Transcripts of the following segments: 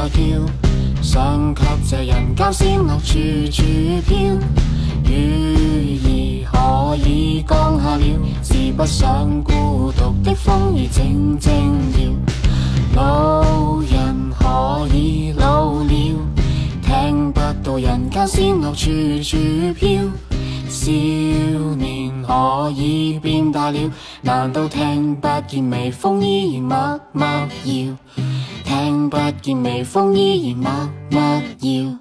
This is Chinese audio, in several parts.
在跳，想给这人间仙乐处处飘。雨儿可以降下了，是不想孤独的风儿静静摇。老人可以老了，听不到人间仙乐处处飘。少年可以变大了，难道听不见微风依然默默摇？听不见微风依然默默摇。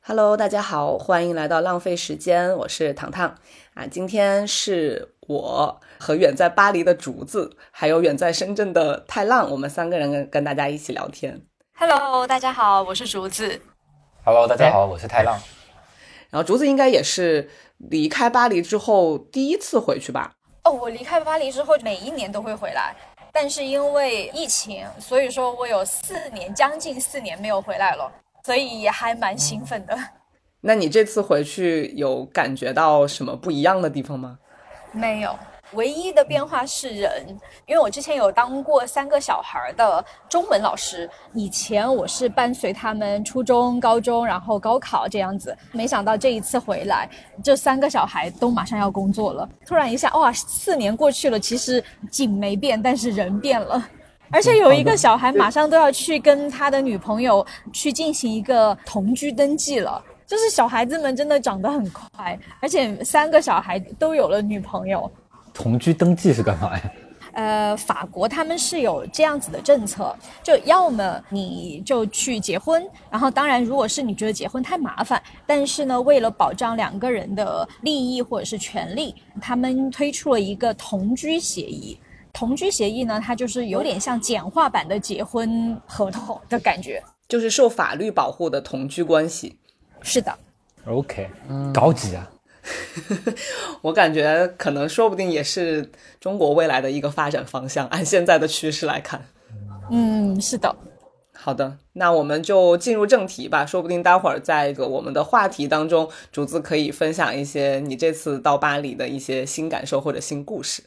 Hello，大家好，欢迎来到浪费时间，我是糖糖啊。今天是我和远在巴黎的竹子，还有远在深圳的太浪，我们三个人跟跟大家一起聊天。Hello，大家好，我是竹子。Hello，大家好，我是太浪。然后竹子应该也是离开巴黎之后第一次回去吧？哦，我离开巴黎之后，每一年都会回来，但是因为疫情，所以说我有四年，将近四年没有回来了，所以也还蛮兴奋的。那你这次回去有感觉到什么不一样的地方吗？没有，唯一的变化是人，因为我之前有当过三个小孩的中文老师，以前我是伴随他们初中、高中，然后高考这样子，没想到这一次回来，这三个小孩都马上要工作了，突然一下，哇，四年过去了，其实景没变，但是人变了。而且有一个小孩马上都要去跟他的女朋友去进行一个同居登记了，就是小孩子们真的长得很快，而且三个小孩都有了女朋友。同居登记是干嘛呀？呃，法国他们是有这样子的政策，就要么你就去结婚，然后当然如果是你觉得结婚太麻烦，但是呢，为了保障两个人的利益或者是权利，他们推出了一个同居协议。同居协议呢，它就是有点像简化版的结婚合同的感觉。就是受法律保护的同居关系。是的，OK，高级啊！我感觉可能说不定也是中国未来的一个发展方向，按现在的趋势来看。嗯，是的。好的，那我们就进入正题吧。说不定待会儿在一个我们的话题当中，竹子可以分享一些你这次到巴黎的一些新感受或者新故事。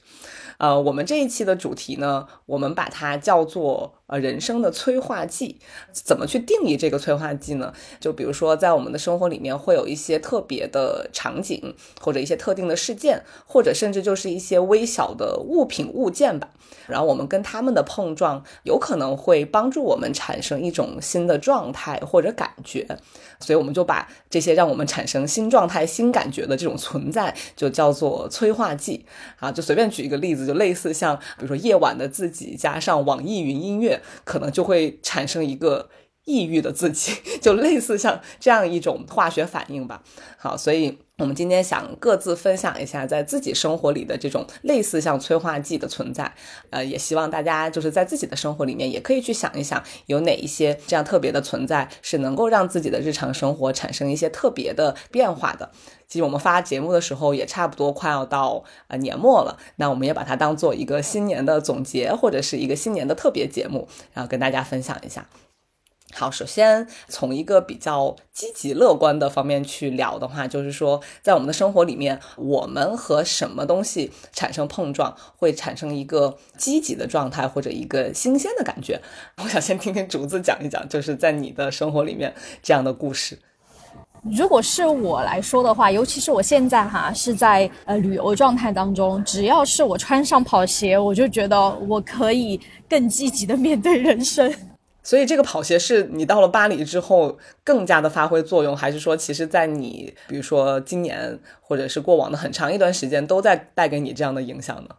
呃，我们这一期的主题呢，我们把它叫做呃人生的催化剂。怎么去定义这个催化剂呢？就比如说，在我们的生活里面会有一些特别的场景，或者一些特定的事件，或者甚至就是一些微小的物品物件吧。然后我们跟他们的碰撞，有可能会帮助我们产生一种新的状态或者感觉。所以我们就把这些让我们产生新状态、新感觉的这种存在，就叫做催化剂啊。就随便举一个例子，就类似像比如说夜晚的自己加上网易云音乐，可能就会产生一个。抑郁的自己，就类似像这样一种化学反应吧。好，所以我们今天想各自分享一下在自己生活里的这种类似像催化剂的存在。呃，也希望大家就是在自己的生活里面也可以去想一想，有哪一些这样特别的存在是能够让自己的日常生活产生一些特别的变化的。其实我们发节目的时候也差不多快要到呃年末了，那我们也把它当做一个新年的总结或者是一个新年的特别节目，然后跟大家分享一下。好，首先从一个比较积极乐观的方面去聊的话，就是说，在我们的生活里面，我们和什么东西产生碰撞，会产生一个积极的状态或者一个新鲜的感觉。我想先听听竹子讲一讲，就是在你的生活里面这样的故事。如果是我来说的话，尤其是我现在哈是在呃旅游状态当中，只要是我穿上跑鞋，我就觉得我可以更积极的面对人生。所以这个跑鞋是你到了巴黎之后更加的发挥作用，还是说其实在你比如说今年或者是过往的很长一段时间都在带给你这样的影响呢？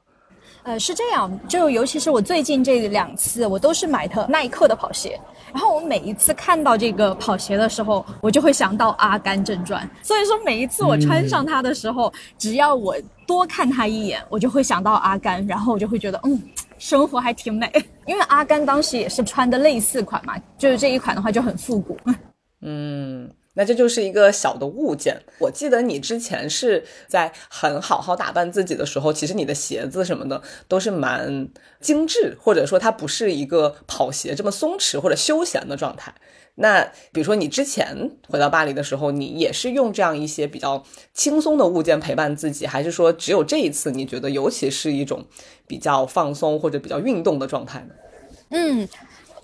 呃，是这样，就尤其是我最近这两次，我都是买的耐克的跑鞋。然后我每一次看到这个跑鞋的时候，我就会想到《阿甘正传》。所以说，每一次我穿上它的时候，嗯、只要我多看它一眼，我就会想到阿甘，然后我就会觉得，嗯，生活还挺美。因为阿甘当时也是穿的类似款嘛，就是这一款的话就很复古。嗯。那这就是一个小的物件。我记得你之前是在很好好打扮自己的时候，其实你的鞋子什么的都是蛮精致，或者说它不是一个跑鞋这么松弛或者休闲的状态。那比如说你之前回到巴黎的时候，你也是用这样一些比较轻松的物件陪伴自己，还是说只有这一次你觉得尤其是一种比较放松或者比较运动的状态呢？嗯。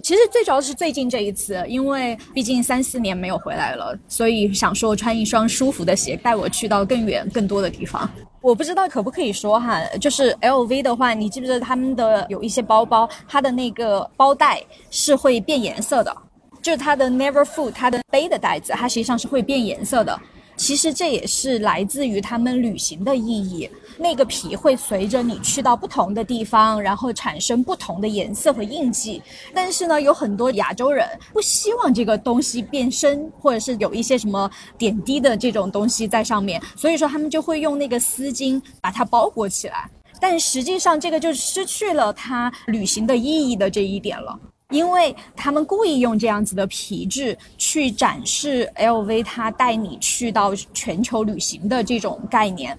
其实最主要是最近这一次，因为毕竟三四年没有回来了，所以想说穿一双舒服的鞋，带我去到更远、更多的地方。我不知道可不可以说哈，就是 LV 的话，你记不记得他们的有一些包包，它的那个包带是会变颜色的，就是它的 Never Full，它的背的袋子，它实际上是会变颜色的。其实这也是来自于他们旅行的意义。那个皮会随着你去到不同的地方，然后产生不同的颜色和印记。但是呢，有很多亚洲人不希望这个东西变深，或者是有一些什么点滴的这种东西在上面，所以说他们就会用那个丝巾把它包裹起来。但实际上，这个就失去了它旅行的意义的这一点了。因为他们故意用这样子的皮质去展示 LV，它带你去到全球旅行的这种概念。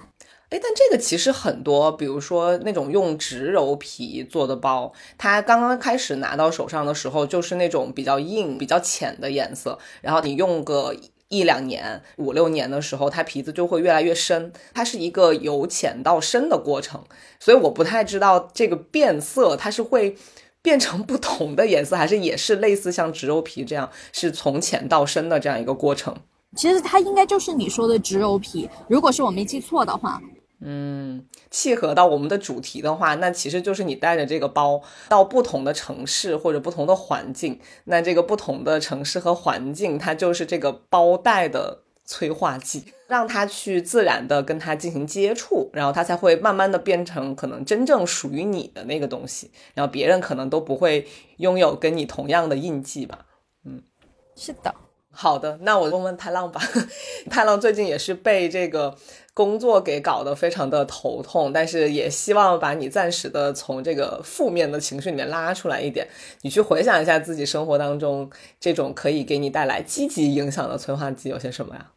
哎，但这个其实很多，比如说那种用植鞣皮做的包，它刚刚开始拿到手上的时候，就是那种比较硬、比较浅的颜色，然后你用个一两年、五六年的时候，它皮子就会越来越深，它是一个由浅到深的过程，所以我不太知道这个变色它是会。变成不同的颜色，还是也是类似像植鞣皮这样，是从浅到深的这样一个过程。其实它应该就是你说的植鞣皮，如果是我没记错的话。嗯，契合到我们的主题的话，那其实就是你带着这个包到不同的城市或者不同的环境，那这个不同的城市和环境，它就是这个包带的。催化剂，让他去自然的跟他进行接触，然后他才会慢慢的变成可能真正属于你的那个东西，然后别人可能都不会拥有跟你同样的印记吧。嗯，是的。好的，那我问问太浪吧。太浪最近也是被这个工作给搞得非常的头痛，但是也希望把你暂时的从这个负面的情绪里面拉出来一点，你去回想一下自己生活当中这种可以给你带来积极影响的催化剂有些什么呀？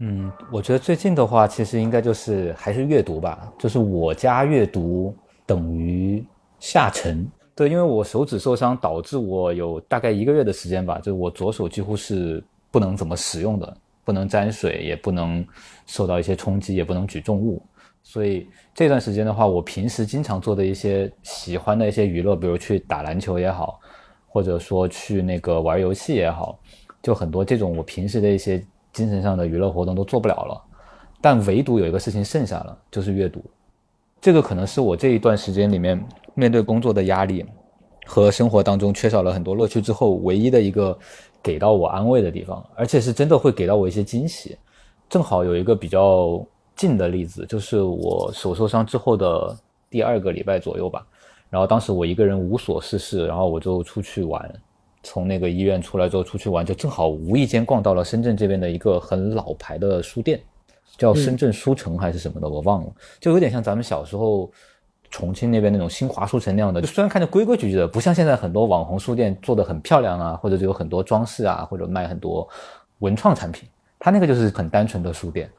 嗯，我觉得最近的话，其实应该就是还是阅读吧，就是我家阅读等于下沉。对，因为我手指受伤，导致我有大概一个月的时间吧，就是我左手几乎是不能怎么使用的，不能沾水，也不能受到一些冲击，也不能举重物。所以这段时间的话，我平时经常做的一些喜欢的一些娱乐，比如去打篮球也好，或者说去那个玩游戏也好，就很多这种我平时的一些。精神上的娱乐活动都做不了了，但唯独有一个事情剩下了，就是阅读。这个可能是我这一段时间里面面对工作的压力和生活当中缺少了很多乐趣之后，唯一的一个给到我安慰的地方，而且是真的会给到我一些惊喜。正好有一个比较近的例子，就是我手受伤之后的第二个礼拜左右吧，然后当时我一个人无所事事，然后我就出去玩。从那个医院出来之后出去玩，就正好无意间逛到了深圳这边的一个很老牌的书店，叫深圳书城还是什么的，我忘了，就有点像咱们小时候重庆那边那种新华书城那样的。就虽然看着规规矩矩的，不像现在很多网红书店做的很漂亮啊，或者是有很多装饰啊，或者卖很多文创产品，它那个就是很单纯的书店。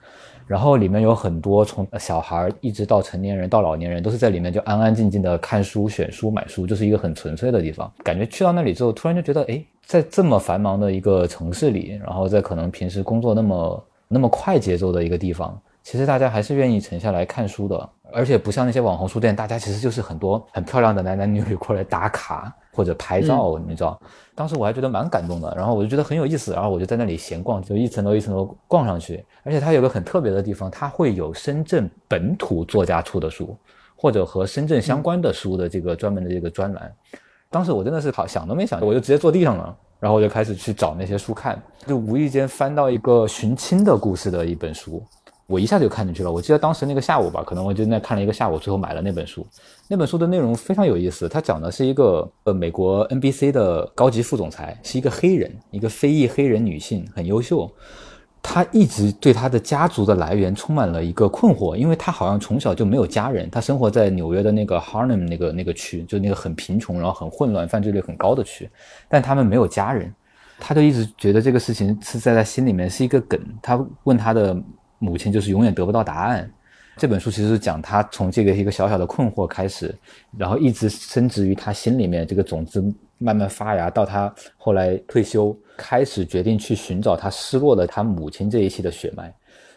然后里面有很多从小孩一直到成年人到老年人都是在里面就安安静静的看书、选书、买书，就是一个很纯粹的地方。感觉去到那里之后，突然就觉得，哎，在这么繁忙的一个城市里，然后在可能平时工作那么那么快节奏的一个地方，其实大家还是愿意沉下来看书的。而且不像那些网红书店，大家其实就是很多很漂亮的男男女女过来打卡或者拍照，你知道。当时我还觉得蛮感动的，然后我就觉得很有意思，然后我就在那里闲逛，就一层楼一层楼逛上去。而且它有个很特别的地方，它会有深圳本土作家出的书，或者和深圳相关的书的这个专门的这个专栏。当时我真的是好想都没想，我就直接坐地上了，然后我就开始去找那些书看，就无意间翻到一个寻亲的故事的一本书。我一下就看进去了。我记得当时那个下午吧，可能我就那看了一个下午，最后买了那本书。那本书的内容非常有意思，它讲的是一个呃美国 NBC 的高级副总裁，是一个黑人，一个非裔黑人女性，很优秀。她一直对她的家族的来源充满了一个困惑，因为她好像从小就没有家人。她生活在纽约的那个 Harlem 那个那个区，就那个很贫穷，然后很混乱、犯罪率很高的区，但他们没有家人。她就一直觉得这个事情是在她心里面是一个梗。她问她的。母亲就是永远得不到答案。这本书其实是讲他从这个一个小小的困惑开始，然后一直深植于他心里面这个种子慢慢发芽，到他后来退休，开始决定去寻找他失落的他母亲这一期的血脉。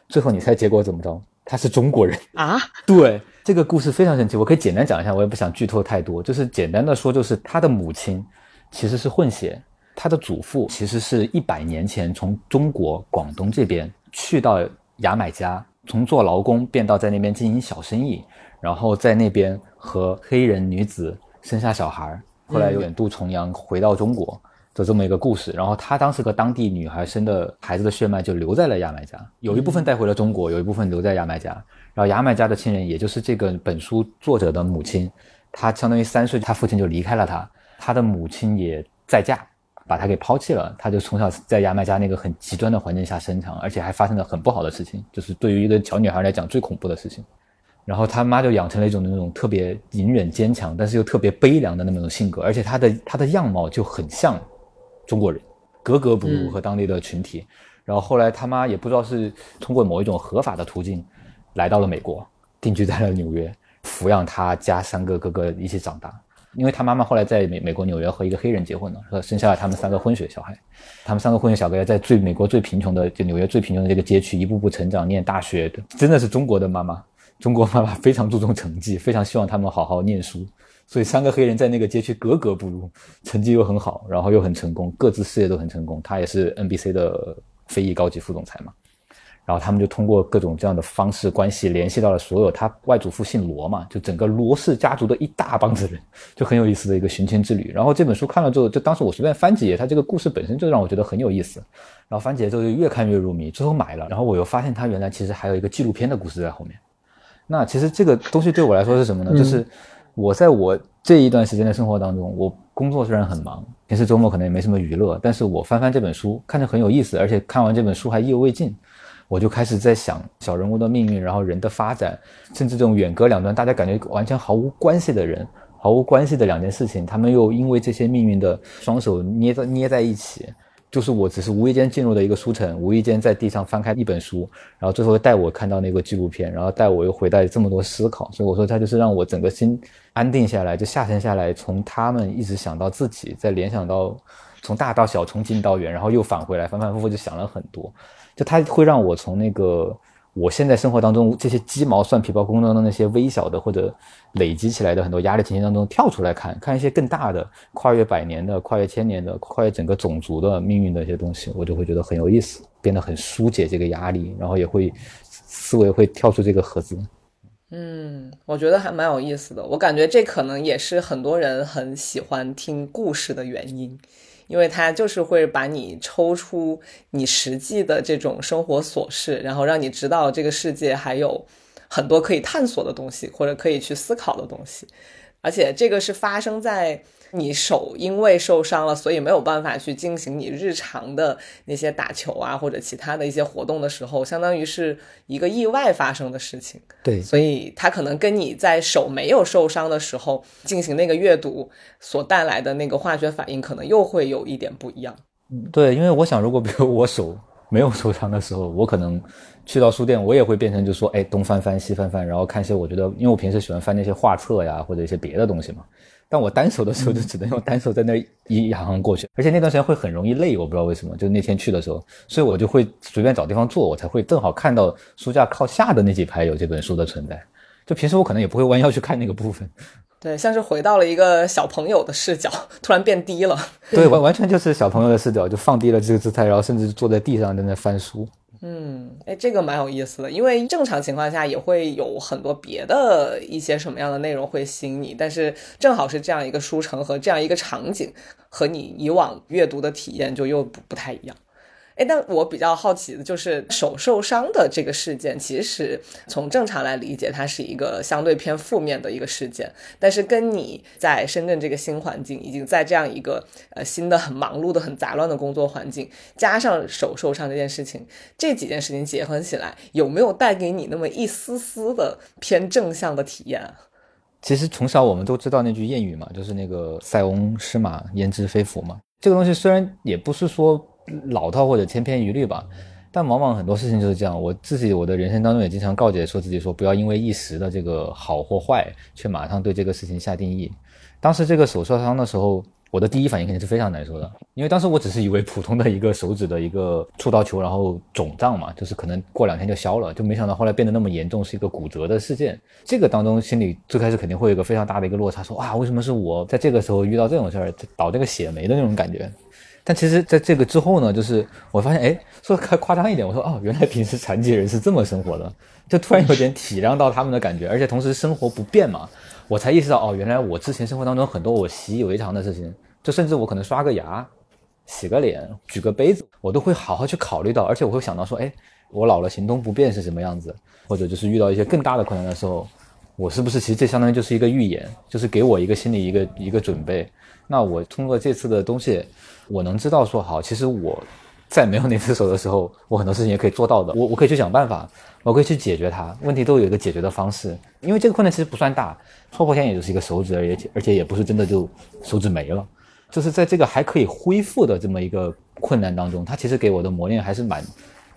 最后你猜结果怎么着？他是中国人啊？对，这个故事非常神奇。我可以简单讲一下，我也不想剧透太多，就是简单的说，就是他的母亲其实是混血，他的祖父其实是一百年前从中国广东这边去到牙买加，从做劳工变到在那边经营小生意，然后在那边和黑人女子生下小孩，后来远渡重洋回到中国的这么一个故事。然后他当时和当地女孩生的孩子的血脉就留在了牙买加，有一部分带回了中国，有一部分留在牙买加。然后牙买加的亲人，也就是这个本书作者的母亲，她相当于三岁，她父亲就离开了她，她的母亲也再嫁，把她给抛弃了，她就从小在牙买加那个很极端的环境下生长，而且还发生了很不好的事情，就是对于一个小女孩来讲最恐怖的事情。然后他妈就养成了一种那种特别隐忍坚强，但是又特别悲凉的那么种性格，而且她的她的样貌就很像中国人，格格不入和当地的群体。然后后来他妈也不知道是通过某一种合法的途径。来到了美国，定居在了纽约，抚养他家三个哥哥一起长大。因为他妈妈后来在美美国纽约和一个黑人结婚了，和生下了他们三个混血小孩。他们三个混血小孩在最美国最贫穷的就纽约最贫穷的这个街区一步步成长，念大学的，真的是中国的妈妈。中国妈妈非常注重成绩，非常希望他们好好念书。所以三个黑人在那个街区格格不入，成绩又很好，然后又很成功，各自事业都很成功。他也是 NBC 的非裔高级副总裁嘛。然后他们就通过各种这样的方式关系联系到了所有他外祖父姓罗嘛，就整个罗氏家族的一大帮子人，就很有意思的一个寻亲之旅。然后这本书看了之后，就当时我随便翻几页，它这个故事本身就让我觉得很有意思。然后翻几页之后就越看越入迷，最后买了。然后我又发现它原来其实还有一个纪录片的故事在后面。那其实这个东西对我来说是什么呢？就是我在我这一段时间的生活当中，我工作虽然很忙，平时周末可能也没什么娱乐，但是我翻翻这本书，看着很有意思，而且看完这本书还意犹未尽。我就开始在想小人物的命运，然后人的发展，甚至这种远隔两端，大家感觉完全毫无关系的人，毫无关系的两件事情，他们又因为这些命运的双手捏在捏在一起，就是我只是无意间进入的一个书城，无意间在地上翻开一本书，然后最后带我看到那个纪录片，然后带我又回到这么多思考，所以我说他就是让我整个心安定下来，就下沉下来，从他们一直想到自己，再联想到从大到小，从近到远，然后又返回来，反反复复就想了很多。就它会让我从那个我现在生活当中这些鸡毛蒜皮包工作中那些微小的或者累积起来的很多压力情绪当中跳出来看，看一些更大的、跨越百年的、跨越千年的、跨越整个种族的命运的一些东西，我就会觉得很有意思，变得很疏解这个压力，然后也会思维会跳出这个盒子。嗯，我觉得还蛮有意思的。我感觉这可能也是很多人很喜欢听故事的原因。因为它就是会把你抽出你实际的这种生活琐事，然后让你知道这个世界还有很多可以探索的东西，或者可以去思考的东西，而且这个是发生在。你手因为受伤了，所以没有办法去进行你日常的那些打球啊或者其他的一些活动的时候，相当于是一个意外发生的事情。对，所以它可能跟你在手没有受伤的时候进行那个阅读所带来的那个化学反应，可能又会有一点不一样。对，因为我想，如果比如我手没有受伤的时候，我可能去到书店，我也会变成就说，哎，东翻翻西翻翻，然后看一些我觉得，因为我平时喜欢翻那些画册呀或者一些别的东西嘛。但我单手的时候就只能用单手在那一一行行过去，而且那段时间会很容易累，我不知道为什么。就那天去的时候，所以我就会随便找地方坐，我才会正好看到书架靠下的那几排有这本书的存在。就平时我可能也不会弯腰去看那个部分。对，像是回到了一个小朋友的视角，突然变低了。对，完完全就是小朋友的视角，就放低了这个姿态，然后甚至坐在地上在那翻书。嗯，哎，这个蛮有意思的，因为正常情况下也会有很多别的一些什么样的内容会吸引你，但是正好是这样一个书城和这样一个场景，和你以往阅读的体验就又不不太一样。哎，但我比较好奇的就是手受伤的这个事件，其实从正常来理解，它是一个相对偏负面的一个事件。但是跟你在深圳这个新环境，已经在这样一个呃新的很忙碌的、很杂乱的工作环境，加上手受伤这件事情，这几件事情结合起来，有没有带给你那么一丝丝的偏正向的体验？其实从小我们都知道那句谚语嘛，就是那个“塞翁失马，焉知非福”嘛。这个东西虽然也不是说。老套或者千篇一律吧，但往往很多事情就是这样。我自己我的人生当中也经常告诫说自己说，不要因为一时的这个好或坏，却马上对这个事情下定义。当时这个手受伤的时候，我的第一反应肯定是非常难受的，因为当时我只是以为普通的一个手指的一个触到球，然后肿胀嘛，就是可能过两天就消了，就没想到后来变得那么严重，是一个骨折的事件。这个当中心里最开始肯定会有一个非常大的一个落差，说啊，为什么是我在这个时候遇到这种事儿，倒这个血霉的那种感觉。但其实，在这个之后呢，就是我发现，哎，说夸夸张一点，我说哦，原来平时残疾人是这么生活的，就突然有点体谅到他们的感觉，而且同时生活不便嘛，我才意识到，哦，原来我之前生活当中很多我习以为常的事情，就甚至我可能刷个牙、洗个脸、举个杯子，我都会好好去考虑到，而且我会想到说，哎，我老了行动不便是什么样子，或者就是遇到一些更大的困难的时候，我是不是其实这相当于就是一个预演，就是给我一个心理一个一个准备。那我通过这次的东西。我能知道说好，其实我在没有那只手的时候，我很多事情也可以做到的。我我可以去想办法，我可以去解决它。问题都有一个解决的方式。因为这个困难其实不算大，戳破天也就是一个手指，而已而且也不是真的就手指没了。就是在这个还可以恢复的这么一个困难当中，它其实给我的磨练还是蛮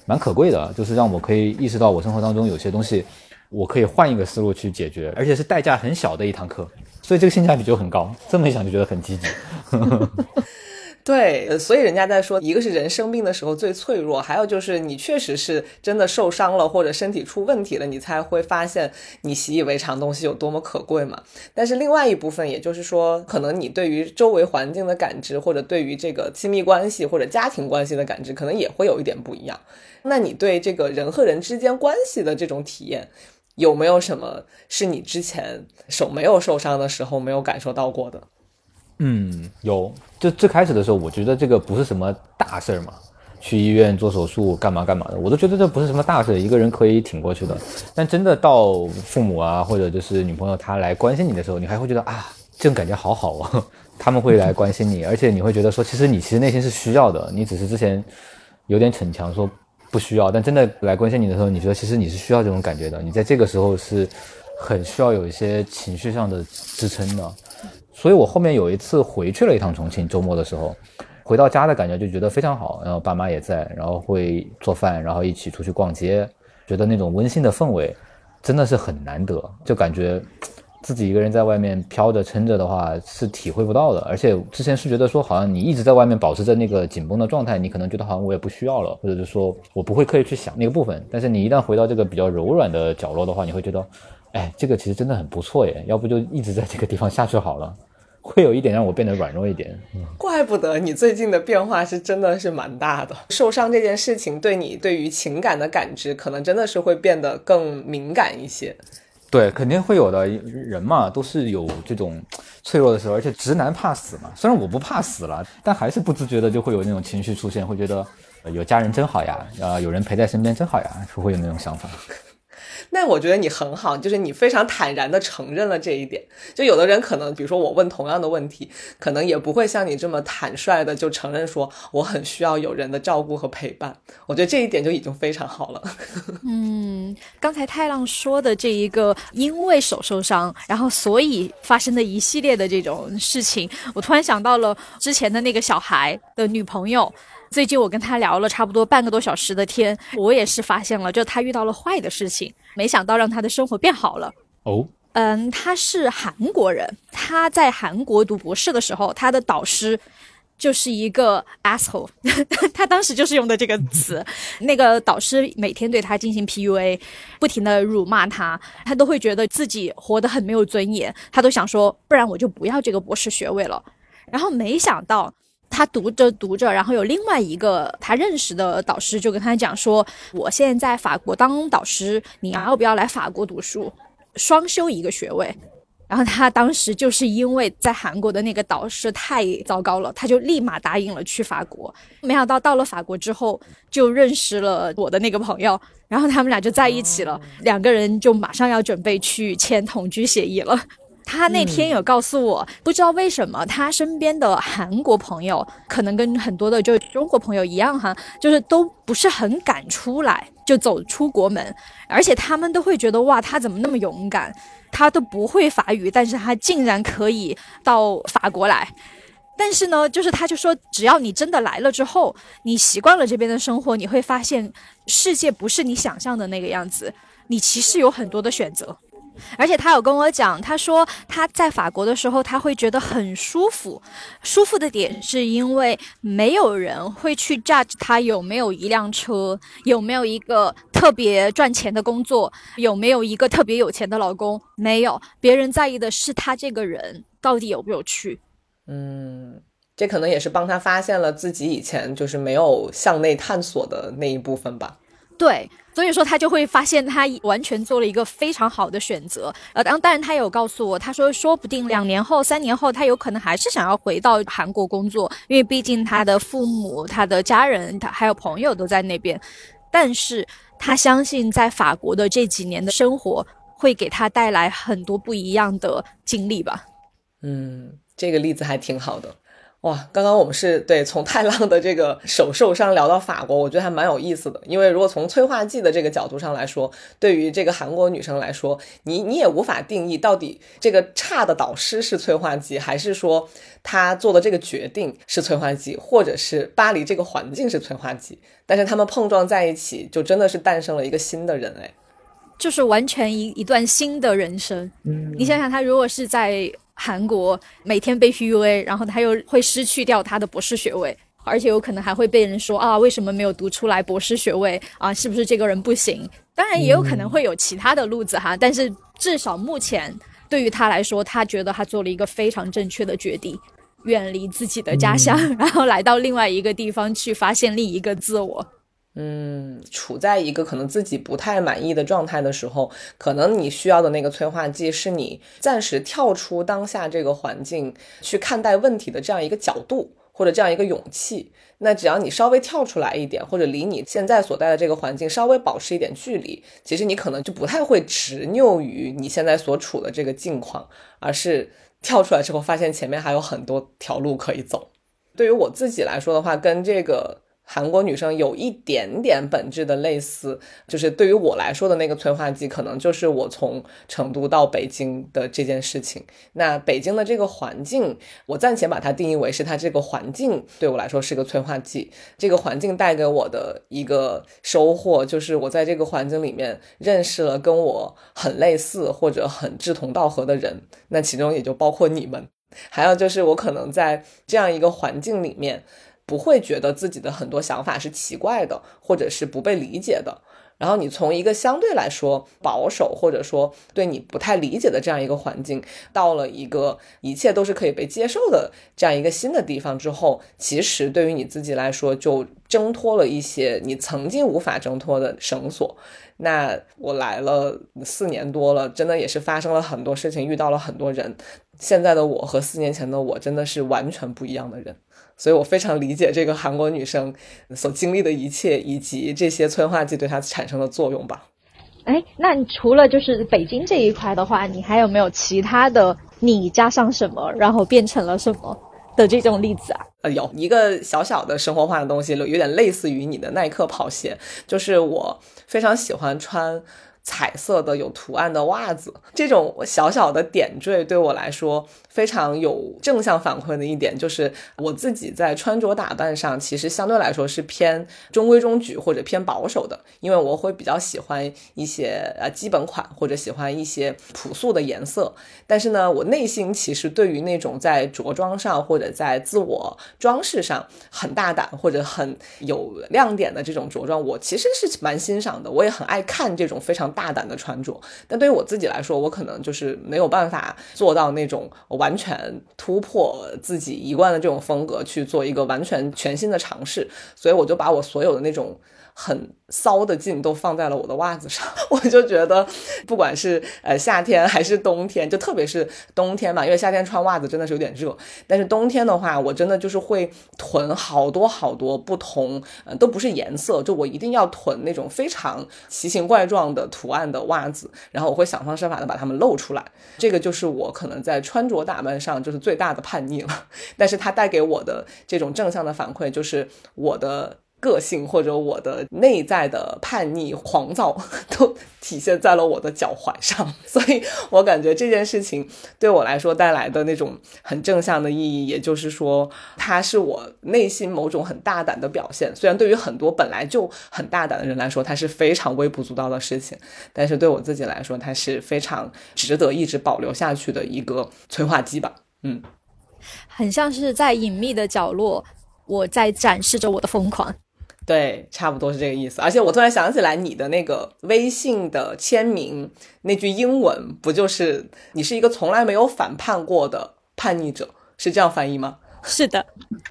蛮可贵的。就是让我可以意识到我生活当中有些东西，我可以换一个思路去解决，而且是代价很小的一堂课。所以这个性价比就很高。这么一想就觉得很积极。对，所以人家在说，一个是人生病的时候最脆弱，还有就是你确实是真的受伤了或者身体出问题了，你才会发现你习以为常东西有多么可贵嘛。但是另外一部分，也就是说，可能你对于周围环境的感知，或者对于这个亲密关系或者家庭关系的感知，可能也会有一点不一样。那你对这个人和人之间关系的这种体验，有没有什么是你之前手没有受伤的时候没有感受到过的？嗯，有。就最开始的时候，我觉得这个不是什么大事儿嘛，去医院做手术干嘛干嘛的，我都觉得这不是什么大事，一个人可以挺过去的。但真的到父母啊，或者就是女朋友她来关心你的时候，你还会觉得啊，这种感觉好好啊，他们会来关心你，而且你会觉得说，其实你其实内心是需要的，你只是之前有点逞强说不需要，但真的来关心你的时候，你觉得其实你是需要这种感觉的，你在这个时候是很需要有一些情绪上的支撑的。所以我后面有一次回去了一趟重庆，周末的时候，回到家的感觉就觉得非常好，然后爸妈也在，然后会做饭，然后一起出去逛街，觉得那种温馨的氛围真的是很难得，就感觉自己一个人在外面飘着撑着的话是体会不到的。而且之前是觉得说，好像你一直在外面保持着那个紧绷的状态，你可能觉得好像我也不需要了，或者是说我不会刻意去想那个部分。但是你一旦回到这个比较柔软的角落的话，你会觉得，哎，这个其实真的很不错耶，要不就一直在这个地方下去好了。会有一点让我变得软弱一点，怪不得你最近的变化是真的是蛮大的。受伤这件事情对你对于情感的感知，可能真的是会变得更敏感一些。对，肯定会有的。人嘛，都是有这种脆弱的时候，而且直男怕死嘛。虽然我不怕死了，但还是不自觉的就会有那种情绪出现，会觉得有家人真好呀，啊，有人陪在身边真好呀，是会有那种想法。那我觉得你很好，就是你非常坦然的承认了这一点。就有的人可能，比如说我问同样的问题，可能也不会像你这么坦率的就承认说我很需要有人的照顾和陪伴。我觉得这一点就已经非常好了。嗯，刚才太浪说的这一个因为手受伤，然后所以发生的一系列的这种事情，我突然想到了之前的那个小孩的女朋友。最近我跟他聊了差不多半个多小时的天，我也是发现了，就他遇到了坏的事情，没想到让他的生活变好了。哦，嗯，他是韩国人，他在韩国读博士的时候，他的导师就是一个 asshole，他当时就是用的这个词。那个导师每天对他进行 PUA，不停的辱骂他，他都会觉得自己活得很没有尊严，他都想说，不然我就不要这个博士学位了。然后没想到。他读着读着，然后有另外一个他认识的导师就跟他讲说：“我现在在法国当导师，你要不要来法国读书，双修一个学位？”然后他当时就是因为在韩国的那个导师太糟糕了，他就立马答应了去法国。没想到到了法国之后，就认识了我的那个朋友，然后他们俩就在一起了，两个人就马上要准备去签同居协议了。他那天有告诉我，不知道为什么他身边的韩国朋友可能跟很多的就中国朋友一样哈，就是都不是很敢出来就走出国门，而且他们都会觉得哇，他怎么那么勇敢？他都不会法语，但是他竟然可以到法国来。但是呢，就是他就说，只要你真的来了之后，你习惯了这边的生活，你会发现世界不是你想象的那个样子，你其实有很多的选择。而且他有跟我讲，他说他在法国的时候他会觉得很舒服，舒服的点是因为没有人会去 judge 他有没有一辆车，有没有一个特别赚钱的工作，有没有一个特别有钱的老公，没有，别人在意的是他这个人到底有没有趣。嗯，这可能也是帮他发现了自己以前就是没有向内探索的那一部分吧。对，所以说他就会发现他完全做了一个非常好的选择。呃，当当然他有告诉我，他说说不定两年后、三年后，他有可能还是想要回到韩国工作，因为毕竟他的父母、他的家人、他还有朋友都在那边。但是他相信，在法国的这几年的生活会给他带来很多不一样的经历吧。嗯，这个例子还挺好的。哇，刚刚我们是对从太浪的这个手受伤聊到法国，我觉得还蛮有意思的。因为如果从催化剂的这个角度上来说，对于这个韩国女生来说，你你也无法定义到底这个差的导师是催化剂，还是说她做的这个决定是催化剂，或者是巴黎这个环境是催化剂。但是他们碰撞在一起，就真的是诞生了一个新的人哎，就是完全一一段新的人生。嗯，你想想，他如果是在。韩国每天被 PUA，然后他又会失去掉他的博士学位，而且有可能还会被人说啊，为什么没有读出来博士学位啊？是不是这个人不行？当然也有可能会有其他的路子哈，但是至少目前对于他来说，他觉得他做了一个非常正确的决定，远离自己的家乡，然后来到另外一个地方去发现另一个自我。嗯，处在一个可能自己不太满意的状态的时候，可能你需要的那个催化剂是你暂时跳出当下这个环境去看待问题的这样一个角度，或者这样一个勇气。那只要你稍微跳出来一点，或者离你现在所在的这个环境稍微保持一点距离，其实你可能就不太会执拗于你现在所处的这个境况，而是跳出来之后发现前面还有很多条路可以走。对于我自己来说的话，跟这个。韩国女生有一点点本质的类似，就是对于我来说的那个催化剂，可能就是我从成都到北京的这件事情。那北京的这个环境，我暂且把它定义为是它这个环境对我来说是个催化剂。这个环境带给我的一个收获，就是我在这个环境里面认识了跟我很类似或者很志同道合的人，那其中也就包括你们。还有就是我可能在这样一个环境里面。不会觉得自己的很多想法是奇怪的，或者是不被理解的。然后你从一个相对来说保守，或者说对你不太理解的这样一个环境，到了一个一切都是可以被接受的这样一个新的地方之后，其实对于你自己来说，就挣脱了一些你曾经无法挣脱的绳索。那我来了四年多了，真的也是发生了很多事情，遇到了很多人。现在的我和四年前的我真的是完全不一样的人。所以我非常理解这个韩国女生所经历的一切，以及这些催化剂对她产生的作用吧。哎，那你除了就是北京这一块的话，你还有没有其他的？你加上什么，然后变成了什么的这种例子啊？呃，有一个小小的生活化的东西，有点类似于你的耐克跑鞋，就是我非常喜欢穿。彩色的有图案的袜子，这种小小的点缀对我来说非常有正向反馈的一点，就是我自己在穿着打扮上其实相对来说是偏中规中矩或者偏保守的，因为我会比较喜欢一些呃基本款或者喜欢一些朴素的颜色。但是呢，我内心其实对于那种在着装上或者在自我装饰上很大胆或者很有亮点的这种着装，我其实是蛮欣赏的。我也很爱看这种非常。大胆的穿着，但对于我自己来说，我可能就是没有办法做到那种完全突破自己一贯的这种风格，去做一个完全全新的尝试，所以我就把我所有的那种。很骚的劲都放在了我的袜子上，我就觉得，不管是呃夏天还是冬天，就特别是冬天嘛，因为夏天穿袜子真的是有点热，但是冬天的话，我真的就是会囤好多好多不同，呃都不是颜色，就我一定要囤那种非常奇形怪状的图案的袜子，然后我会想方设法的把它们露出来，这个就是我可能在穿着打扮上就是最大的叛逆了，但是它带给我的这种正向的反馈就是我的。个性或者我的内在的叛逆、狂躁，都体现在了我的脚踝上。所以我感觉这件事情对我来说带来的那种很正向的意义，也就是说，它是我内心某种很大胆的表现。虽然对于很多本来就很大胆的人来说，它是非常微不足道的事情，但是对我自己来说，它是非常值得一直保留下去的一个催化剂吧。嗯，很像是在隐秘的角落，我在展示着我的疯狂。对，差不多是这个意思。而且我突然想起来，你的那个微信的签名那句英文，不就是你是一个从来没有反叛过的叛逆者，是这样翻译吗？是的，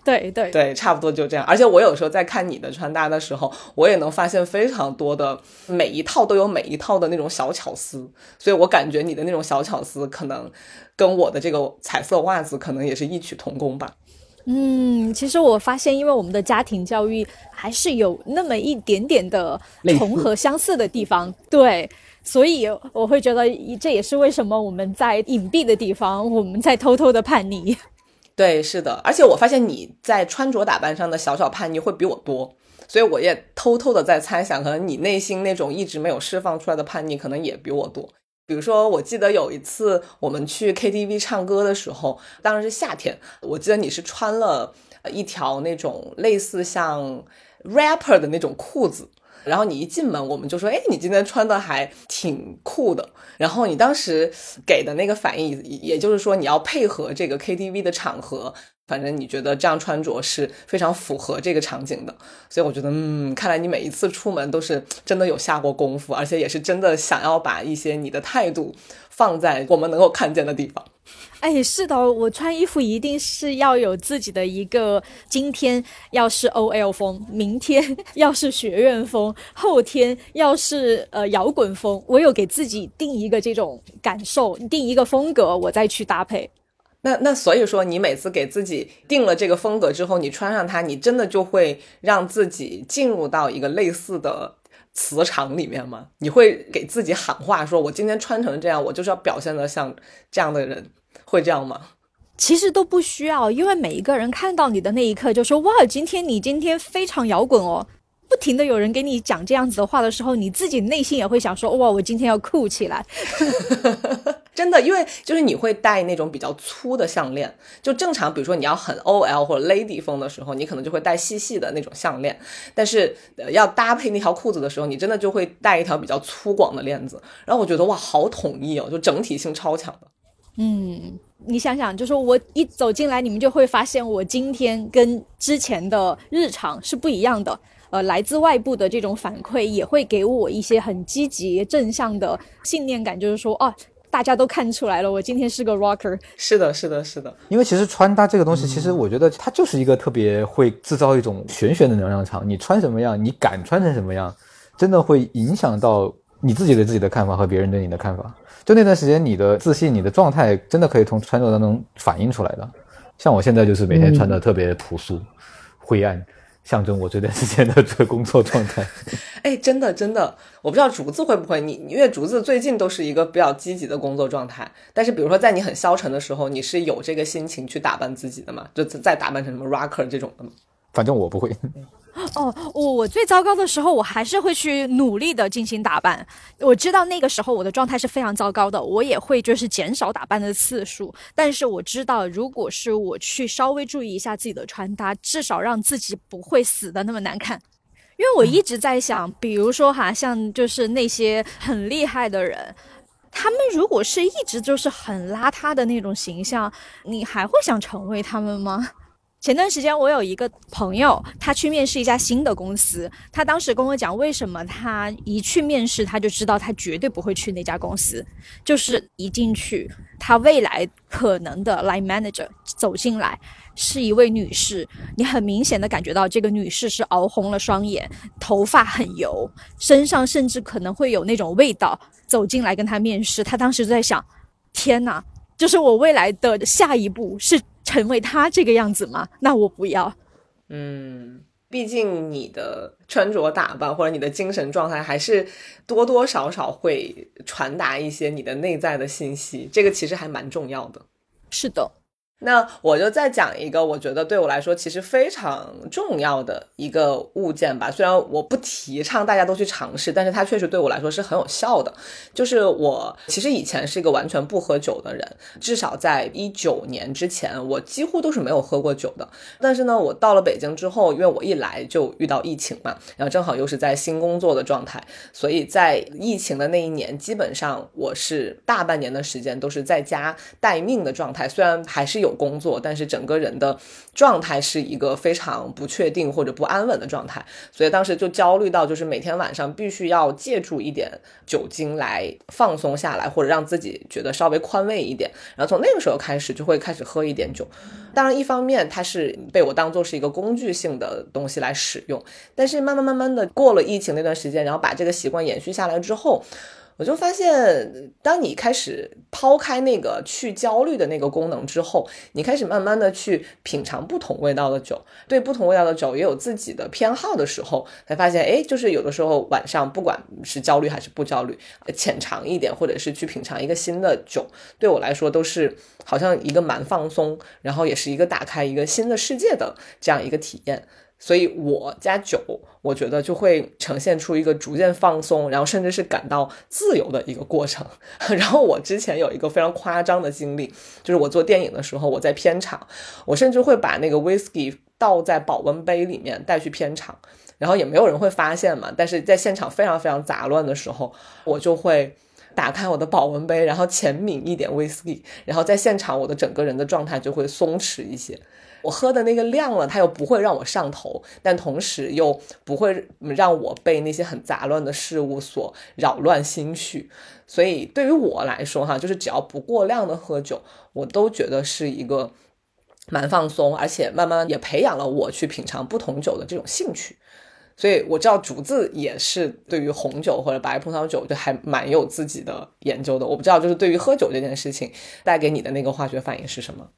对对对，差不多就这样。而且我有时候在看你的穿搭的时候，我也能发现非常多的每一套都有每一套的那种小巧思，所以我感觉你的那种小巧思可能跟我的这个彩色袜子可能也是异曲同工吧。嗯，其实我发现，因为我们的家庭教育还是有那么一点点的重合相似的地方，对，所以我会觉得这也是为什么我们在隐蔽的地方，我们在偷偷的叛逆。对，是的，而且我发现你在穿着打扮上的小小叛逆会比我多，所以我也偷偷的在猜想，可能你内心那种一直没有释放出来的叛逆，可能也比我多。比如说，我记得有一次我们去 KTV 唱歌的时候，当时是夏天，我记得你是穿了一条那种类似像 rapper 的那种裤子。然后你一进门，我们就说：“哎，你今天穿的还挺酷的。”然后你当时给的那个反应，也就是说你要配合这个 KTV 的场合，反正你觉得这样穿着是非常符合这个场景的。所以我觉得，嗯，看来你每一次出门都是真的有下过功夫，而且也是真的想要把一些你的态度放在我们能够看见的地方。哎，是的，我穿衣服一定是要有自己的一个。今天要是 OL 风，明天 要是学院风，后天要是呃摇滚风，我有给自己定一个这种感受，定一个风格，我再去搭配。那那所以说，你每次给自己定了这个风格之后，你穿上它，你真的就会让自己进入到一个类似的磁场里面吗？你会给自己喊话，说我今天穿成这样，我就是要表现的像这样的人。会这样吗？其实都不需要，因为每一个人看到你的那一刻，就说：“哇，今天你今天非常摇滚哦！”不停的有人给你讲这样子的话的时候，你自己内心也会想说：“哇，我今天要酷起来。”真的，因为就是你会戴那种比较粗的项链，就正常，比如说你要很 OL 或者 Lady 风的时候，你可能就会戴细细的那种项链，但是要搭配那条裤子的时候，你真的就会戴一条比较粗犷的链子。然后我觉得哇，好统一哦，就整体性超强的。嗯，你想想，就是我一走进来，你们就会发现我今天跟之前的日常是不一样的。呃，来自外部的这种反馈也会给我一些很积极正向的信念感，就是说，哦，大家都看出来了，我今天是个 rocker。是的，是的，是的。因为其实穿搭这个东西，其实我觉得它就是一个特别会制造一种玄学的能量场。你穿什么样，你敢穿成什么样，真的会影响到你自己对自己的看法和别人对你的看法。就那段时间，你的自信、你的状态，真的可以从穿着当中反映出来的。像我现在就是每天穿的特别朴素、灰暗，象征我这段时间的这个工作状态。哎，真的真的，我不知道竹子会不会，你因为竹子最近都是一个比较积极的工作状态。但是，比如说在你很消沉的时候，你是有这个心情去打扮自己的吗？就再打扮成什么 rocker 这种的吗？反正我不会。哦，我我最糟糕的时候，我还是会去努力的进行打扮。我知道那个时候我的状态是非常糟糕的，我也会就是减少打扮的次数。但是我知道，如果是我去稍微注意一下自己的穿搭，至少让自己不会死的那么难看。因为我一直在想，比如说哈，像就是那些很厉害的人，他们如果是一直就是很邋遢的那种形象，你还会想成为他们吗？前段时间我有一个朋友，他去面试一家新的公司。他当时跟我讲，为什么他一去面试，他就知道他绝对不会去那家公司。就是一进去，他未来可能的 line manager 走进来是一位女士，你很明显的感觉到这个女士是熬红了双眼，头发很油，身上甚至可能会有那种味道。走进来跟他面试，他当时就在想：天哪，就是我未来的下一步是。成为他这个样子吗？那我不要。嗯，毕竟你的穿着打扮或者你的精神状态，还是多多少少会传达一些你的内在的信息。这个其实还蛮重要的。是的。那我就再讲一个，我觉得对我来说其实非常重要的一个物件吧。虽然我不提倡大家都去尝试，但是它确实对我来说是很有效的。就是我其实以前是一个完全不喝酒的人，至少在一九年之前，我几乎都是没有喝过酒的。但是呢，我到了北京之后，因为我一来就遇到疫情嘛，然后正好又是在新工作的状态，所以在疫情的那一年，基本上我是大半年的时间都是在家待命的状态。虽然还是有工作，但是整个人的状态是一个非常不确定或者不安稳的状态，所以当时就焦虑到，就是每天晚上必须要借助一点酒精来放松下来，或者让自己觉得稍微宽慰一点。然后从那个时候开始，就会开始喝一点酒。当然，一方面它是被我当做是一个工具性的东西来使用，但是慢慢慢慢的过了疫情那段时间，然后把这个习惯延续下来之后。我就发现，当你开始抛开那个去焦虑的那个功能之后，你开始慢慢的去品尝不同味道的酒，对不同味道的酒也有自己的偏好的时候，才发现，哎，就是有的时候晚上不管是焦虑还是不焦虑，浅尝一点，或者是去品尝一个新的酒，对我来说都是好像一个蛮放松，然后也是一个打开一个新的世界的这样一个体验。所以我加酒，我觉得就会呈现出一个逐渐放松，然后甚至是感到自由的一个过程。然后我之前有一个非常夸张的经历，就是我做电影的时候，我在片场，我甚至会把那个 whisky 倒在保温杯里面带去片场，然后也没有人会发现嘛。但是在现场非常非常杂乱的时候，我就会打开我的保温杯，然后浅抿一点 whisky，然后在现场我的整个人的状态就会松弛一些。我喝的那个量了，它又不会让我上头，但同时又不会让我被那些很杂乱的事物所扰乱心绪。所以对于我来说，哈，就是只要不过量的喝酒，我都觉得是一个蛮放松，而且慢慢也培养了我去品尝不同酒的这种兴趣。所以我知道竹子也是对于红酒或者白葡萄酒就还蛮有自己的研究的。我不知道，就是对于喝酒这件事情带给你的那个化学反应是什么？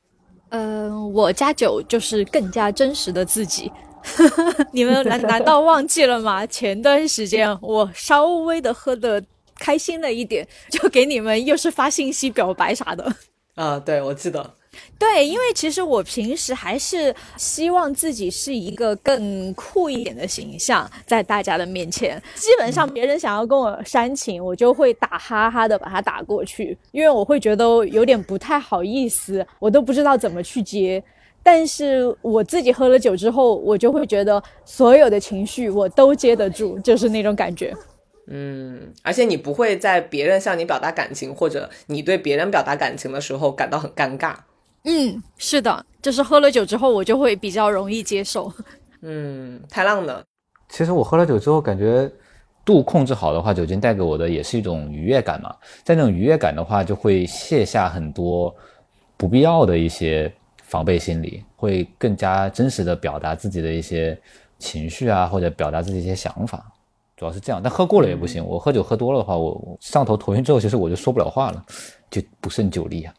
嗯，我加酒就是更加真实的自己。你们难难道忘记了吗？前段时间我稍微的喝的开心了一点，就给你们又是发信息表白啥的。啊，对，我记得。对，因为其实我平时还是希望自己是一个更酷一点的形象，在大家的面前。基本上别人想要跟我煽情，我就会打哈哈的把他打过去，因为我会觉得有点不太好意思，我都不知道怎么去接。但是我自己喝了酒之后，我就会觉得所有的情绪我都接得住，就是那种感觉。嗯，而且你不会在别人向你表达感情，或者你对别人表达感情的时候感到很尴尬。嗯，是的，就是喝了酒之后，我就会比较容易接受。嗯，太浪了。其实我喝了酒之后，感觉度控制好的话，酒精带给我的也是一种愉悦感嘛。在那种愉悦感的话，就会卸下很多不必要的一些防备心理，会更加真实的表达自己的一些情绪啊，或者表达自己一些想法。主要是这样，但喝过了也不行。我喝酒喝多了的话，我上头头晕之后，其实我就说不了话了，就不胜酒力啊。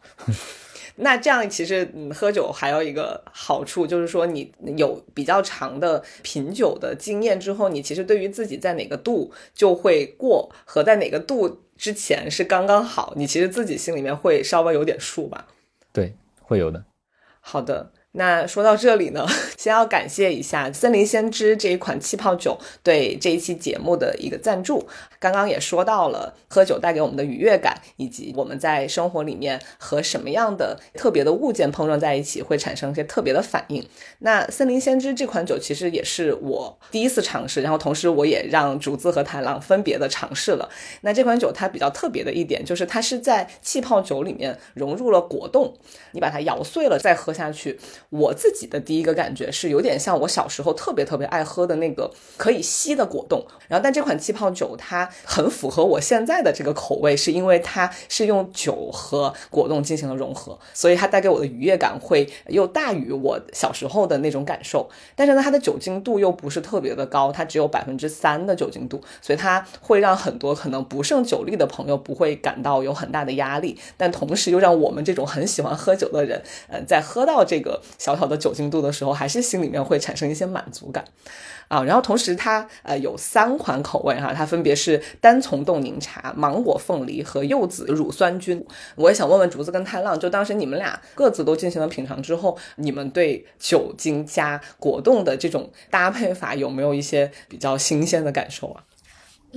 那这样其实，嗯，喝酒还有一个好处，就是说你有比较长的品酒的经验之后，你其实对于自己在哪个度就会过和在哪个度之前是刚刚好，你其实自己心里面会稍微有点数吧？对，会有的。好的。那说到这里呢，先要感谢一下森林先知这一款气泡酒对这一期节目的一个赞助。刚刚也说到了喝酒带给我们的愉悦感，以及我们在生活里面和什么样的特别的物件碰撞在一起会产生一些特别的反应。那森林先知这款酒其实也是我第一次尝试，然后同时我也让竹子和太郎分别的尝试了。那这款酒它比较特别的一点就是它是在气泡酒里面融入了果冻，你把它摇碎了再喝下去。我自己的第一个感觉是有点像我小时候特别特别爱喝的那个可以吸的果冻，然后但这款气泡酒它很符合我现在的这个口味，是因为它是用酒和果冻进行了融合，所以它带给我的愉悦感会又大于我小时候的那种感受。但是呢，它的酒精度又不是特别的高，它只有百分之三的酒精度，所以它会让很多可能不胜酒力的朋友不会感到有很大的压力，但同时又让我们这种很喜欢喝酒的人，嗯，在喝到这个。小小的酒精度的时候，还是心里面会产生一些满足感。啊，然后同时它呃有三款口味哈，它分别是单丛冻柠茶、芒果凤梨和柚子乳酸菌。我也想问问竹子跟太浪，就当时你们俩各自都进行了品尝之后，你们对酒精加果冻的这种搭配法有没有一些比较新鲜的感受啊？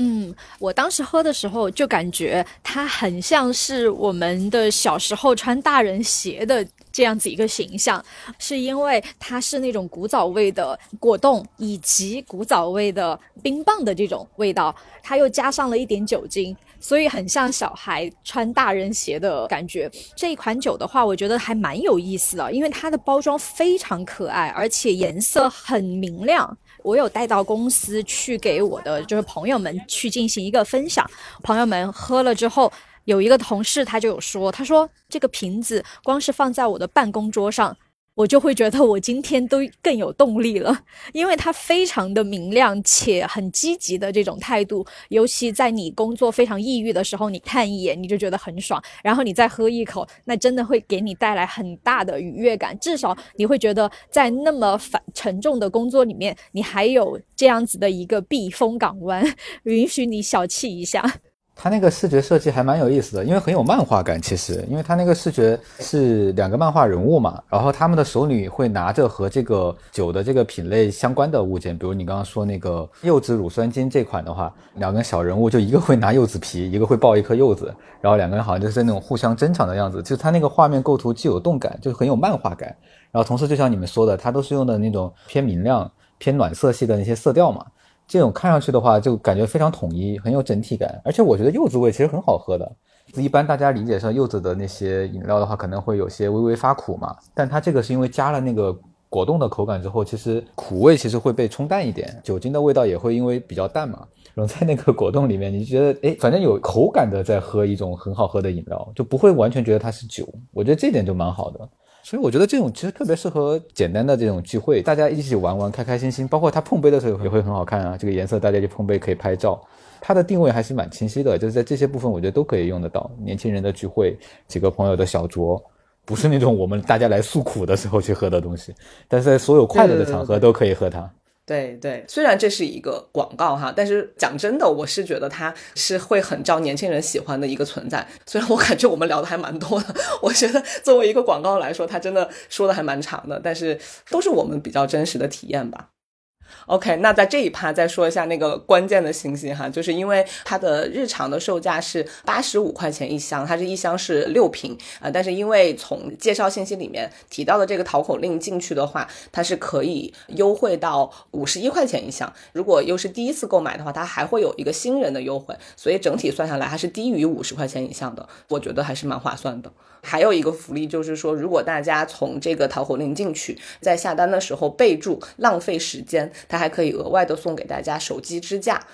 嗯，我当时喝的时候就感觉它很像是我们的小时候穿大人鞋的这样子一个形象，是因为它是那种古早味的果冻以及古早味的冰棒的这种味道，它又加上了一点酒精，所以很像小孩穿大人鞋的感觉。这一款酒的话，我觉得还蛮有意思的，因为它的包装非常可爱，而且颜色很明亮。我有带到公司去给我的就是朋友们去进行一个分享，朋友们喝了之后，有一个同事他就有说，他说这个瓶子光是放在我的办公桌上。我就会觉得我今天都更有动力了，因为它非常的明亮且很积极的这种态度，尤其在你工作非常抑郁的时候，你看一眼你就觉得很爽，然后你再喝一口，那真的会给你带来很大的愉悦感。至少你会觉得在那么繁沉重的工作里面，你还有这样子的一个避风港湾，允许你小憩一下。它那个视觉设计还蛮有意思的，因为很有漫画感。其实，因为它那个视觉是两个漫画人物嘛，然后他们的手里会拿着和这个酒的这个品类相关的物件，比如你刚刚说那个柚子乳酸菌这款的话，两个小人物就一个会拿柚子皮，一个会抱一颗柚子，然后两个人好像就是在那种互相争抢的样子。就是它那个画面构图既有动感，就很有漫画感，然后同时就像你们说的，它都是用的那种偏明亮、偏暖色系的那些色调嘛。这种看上去的话，就感觉非常统一，很有整体感。而且我觉得柚子味其实很好喝的。一般大家理解上柚子的那些饮料的话，可能会有些微微发苦嘛。但它这个是因为加了那个果冻的口感之后，其实苦味其实会被冲淡一点，酒精的味道也会因为比较淡嘛，然后在那个果冻里面，你觉得哎，反正有口感的在喝一种很好喝的饮料，就不会完全觉得它是酒。我觉得这点就蛮好的。所以我觉得这种其实特别适合简单的这种聚会，大家一起玩玩，开开心心。包括它碰杯的时候也会很好看啊，这个颜色大家就碰杯可以拍照。它的定位还是蛮清晰的，就是在这些部分我觉得都可以用得到。年轻人的聚会，几个朋友的小酌，不是那种我们大家来诉苦的时候去喝的东西，但是在所有快乐的场合都可以喝它。对对虽然这是一个广告哈，但是讲真的，我是觉得它是会很招年轻人喜欢的一个存在。虽然我感觉我们聊的还蛮多的，我觉得作为一个广告来说，它真的说的还蛮长的，但是都是我们比较真实的体验吧。OK，那在这一趴再说一下那个关键的信息哈，就是因为它的日常的售价是八十五块钱一箱，它这一箱是六瓶啊，但是因为从介绍信息里面提到的这个淘口令进去的话，它是可以优惠到五十一块钱一箱。如果又是第一次购买的话，它还会有一个新人的优惠，所以整体算下来还是低于五十块钱以上的，我觉得还是蛮划算的。还有一个福利就是说，如果大家从这个淘口令进去，在下单的时候备注浪费时间，它还可以额外的送给大家手机支架。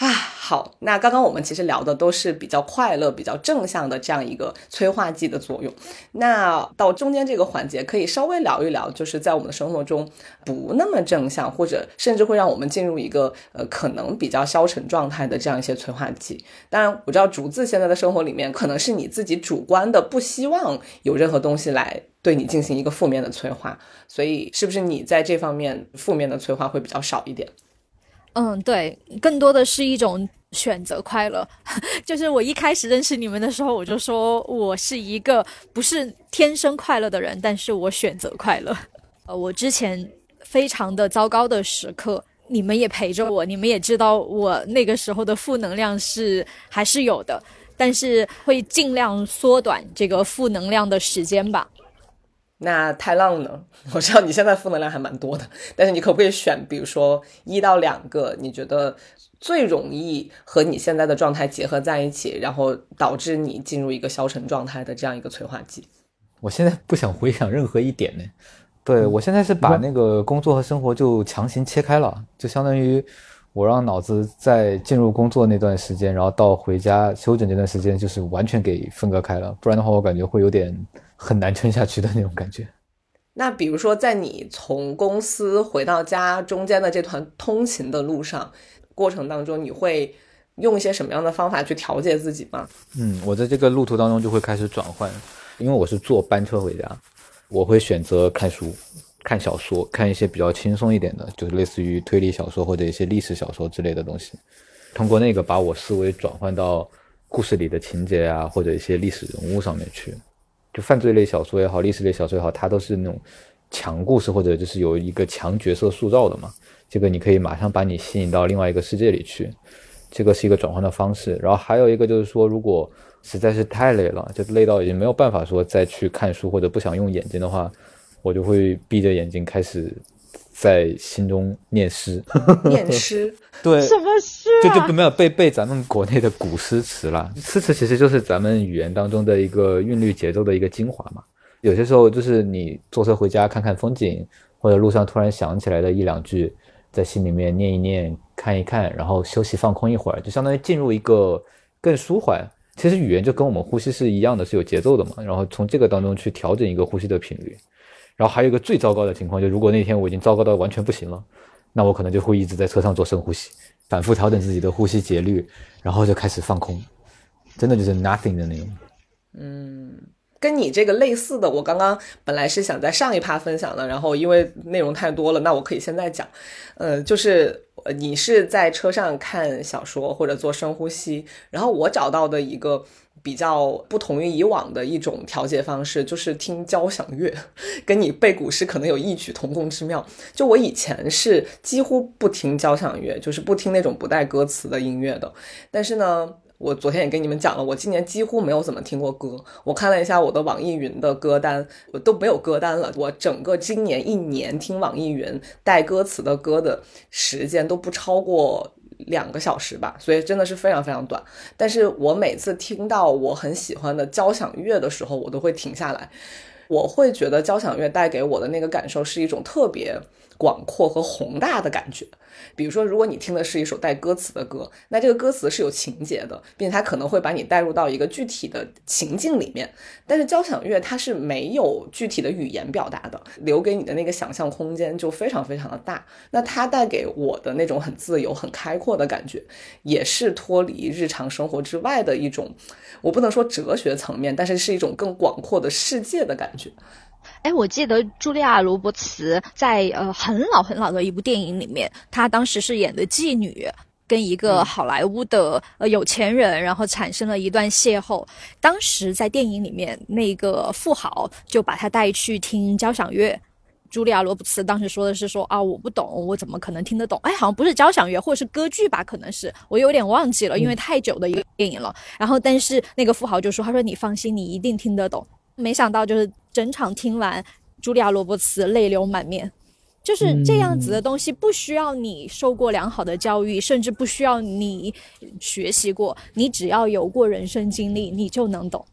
啊，好，那刚刚我们其实聊的都是比较快乐、比较正向的这样一个催化剂的作用。那到中间这个环节，可以稍微聊一聊，就是在我们的生活中不那么正向，或者甚至会让我们进入一个呃可能比较消沉状态的这样一些催化剂。当然，我知道竹子现在的生活里面，可能是你自己主观的不希望有任何东西来对你进行一个负面的催化，所以是不是你在这方面负面的催化会比较少一点？嗯，对，更多的是一种选择快乐。就是我一开始认识你们的时候，我就说我是一个不是天生快乐的人，但是我选择快乐。呃，我之前非常的糟糕的时刻，你们也陪着我，你们也知道我那个时候的负能量是还是有的，但是会尽量缩短这个负能量的时间吧。那太浪呢？我知道你现在负能量还蛮多的，但是你可不可以选，比如说一到两个你觉得最容易和你现在的状态结合在一起，然后导致你进入一个消沉状态的这样一个催化剂？我现在不想回想任何一点呢。对我现在是把那个工作和生活就强行切开了，就相当于我让脑子在进入工作那段时间，然后到回家休整这段时间，就是完全给分割开了。不然的话，我感觉会有点。很难撑下去的那种感觉。那比如说，在你从公司回到家中间的这段通勤的路上过程当中，你会用一些什么样的方法去调节自己吗？嗯，我在这个路途当中就会开始转换，因为我是坐班车回家，我会选择看书。看小说，看一些比较轻松一点的，就是类似于推理小说或者一些历史小说之类的东西，通过那个把我思维转换到故事里的情节啊，或者一些历史人物上面去。就犯罪类小说也好，历史类小说也好，它都是那种强故事或者就是有一个强角色塑造的嘛。这个你可以马上把你吸引到另外一个世界里去，这个是一个转换的方式。然后还有一个就是说，如果实在是太累了，就累到已经没有办法说再去看书或者不想用眼睛的话，我就会闭着眼睛开始在心中念诗。念诗，对，什么诗就啊？就没有背背咱们国内的古诗词了。诗词其实就是咱们语言当中的一个韵律节奏的一个精华嘛。有些时候就是你坐车回家看看风景，或者路上突然想起来的一两句，在心里面念一念、看一看，然后休息放空一会儿，就相当于进入一个更舒缓。其实语言就跟我们呼吸是一样的，是有节奏的嘛。然后从这个当中去调整一个呼吸的频率。然后还有一个最糟糕的情况，就如果那天我已经糟糕到完全不行了，那我可能就会一直在车上做深呼吸，反复调整自己的呼吸节律，然后就开始放空，真的就是 nothing 的那种。嗯跟你这个类似的，我刚刚本来是想在上一趴分享的，然后因为内容太多了，那我可以现在讲。呃，就是你是在车上看小说或者做深呼吸，然后我找到的一个比较不同于以往的一种调节方式，就是听交响乐，跟你背古诗可能有异曲同工之妙。就我以前是几乎不听交响乐，就是不听那种不带歌词的音乐的，但是呢。我昨天也跟你们讲了，我今年几乎没有怎么听过歌。我看了一下我的网易云的歌单，我都没有歌单了。我整个今年一年听网易云带歌词的歌的时间都不超过两个小时吧，所以真的是非常非常短。但是我每次听到我很喜欢的交响乐的时候，我都会停下来。我会觉得交响乐带给我的那个感受是一种特别广阔和宏大的感觉。比如说，如果你听的是一首带歌词的歌，那这个歌词是有情节的，并且它可能会把你带入到一个具体的情境里面。但是交响乐它是没有具体的语言表达的，留给你的那个想象空间就非常非常的大。那它带给我的那种很自由、很开阔的感觉，也是脱离日常生活之外的一种，我不能说哲学层面，但是是一种更广阔的世界的感觉。哎，我记得茱莉亚·罗伯茨在呃很老很老的一部电影里面，她当时是演的妓女，跟一个好莱坞的呃有钱人，然后产生了一段邂逅。当时在电影里面，那个富豪就把她带去听交响乐。茱莉亚·罗伯茨当时说的是说啊，我不懂，我怎么可能听得懂？哎，好像不是交响乐，或者是歌剧吧？可能是我有点忘记了，因为太久的一个电影了。然后，但是那个富豪就说，他说你放心，你一定听得懂。没想到就是整场听完，茱莉亚·罗伯茨泪流满面。就是这样子的东西，不需要你受过良好的教育，甚至不需要你学习过，你只要有过人生经历，你就能懂。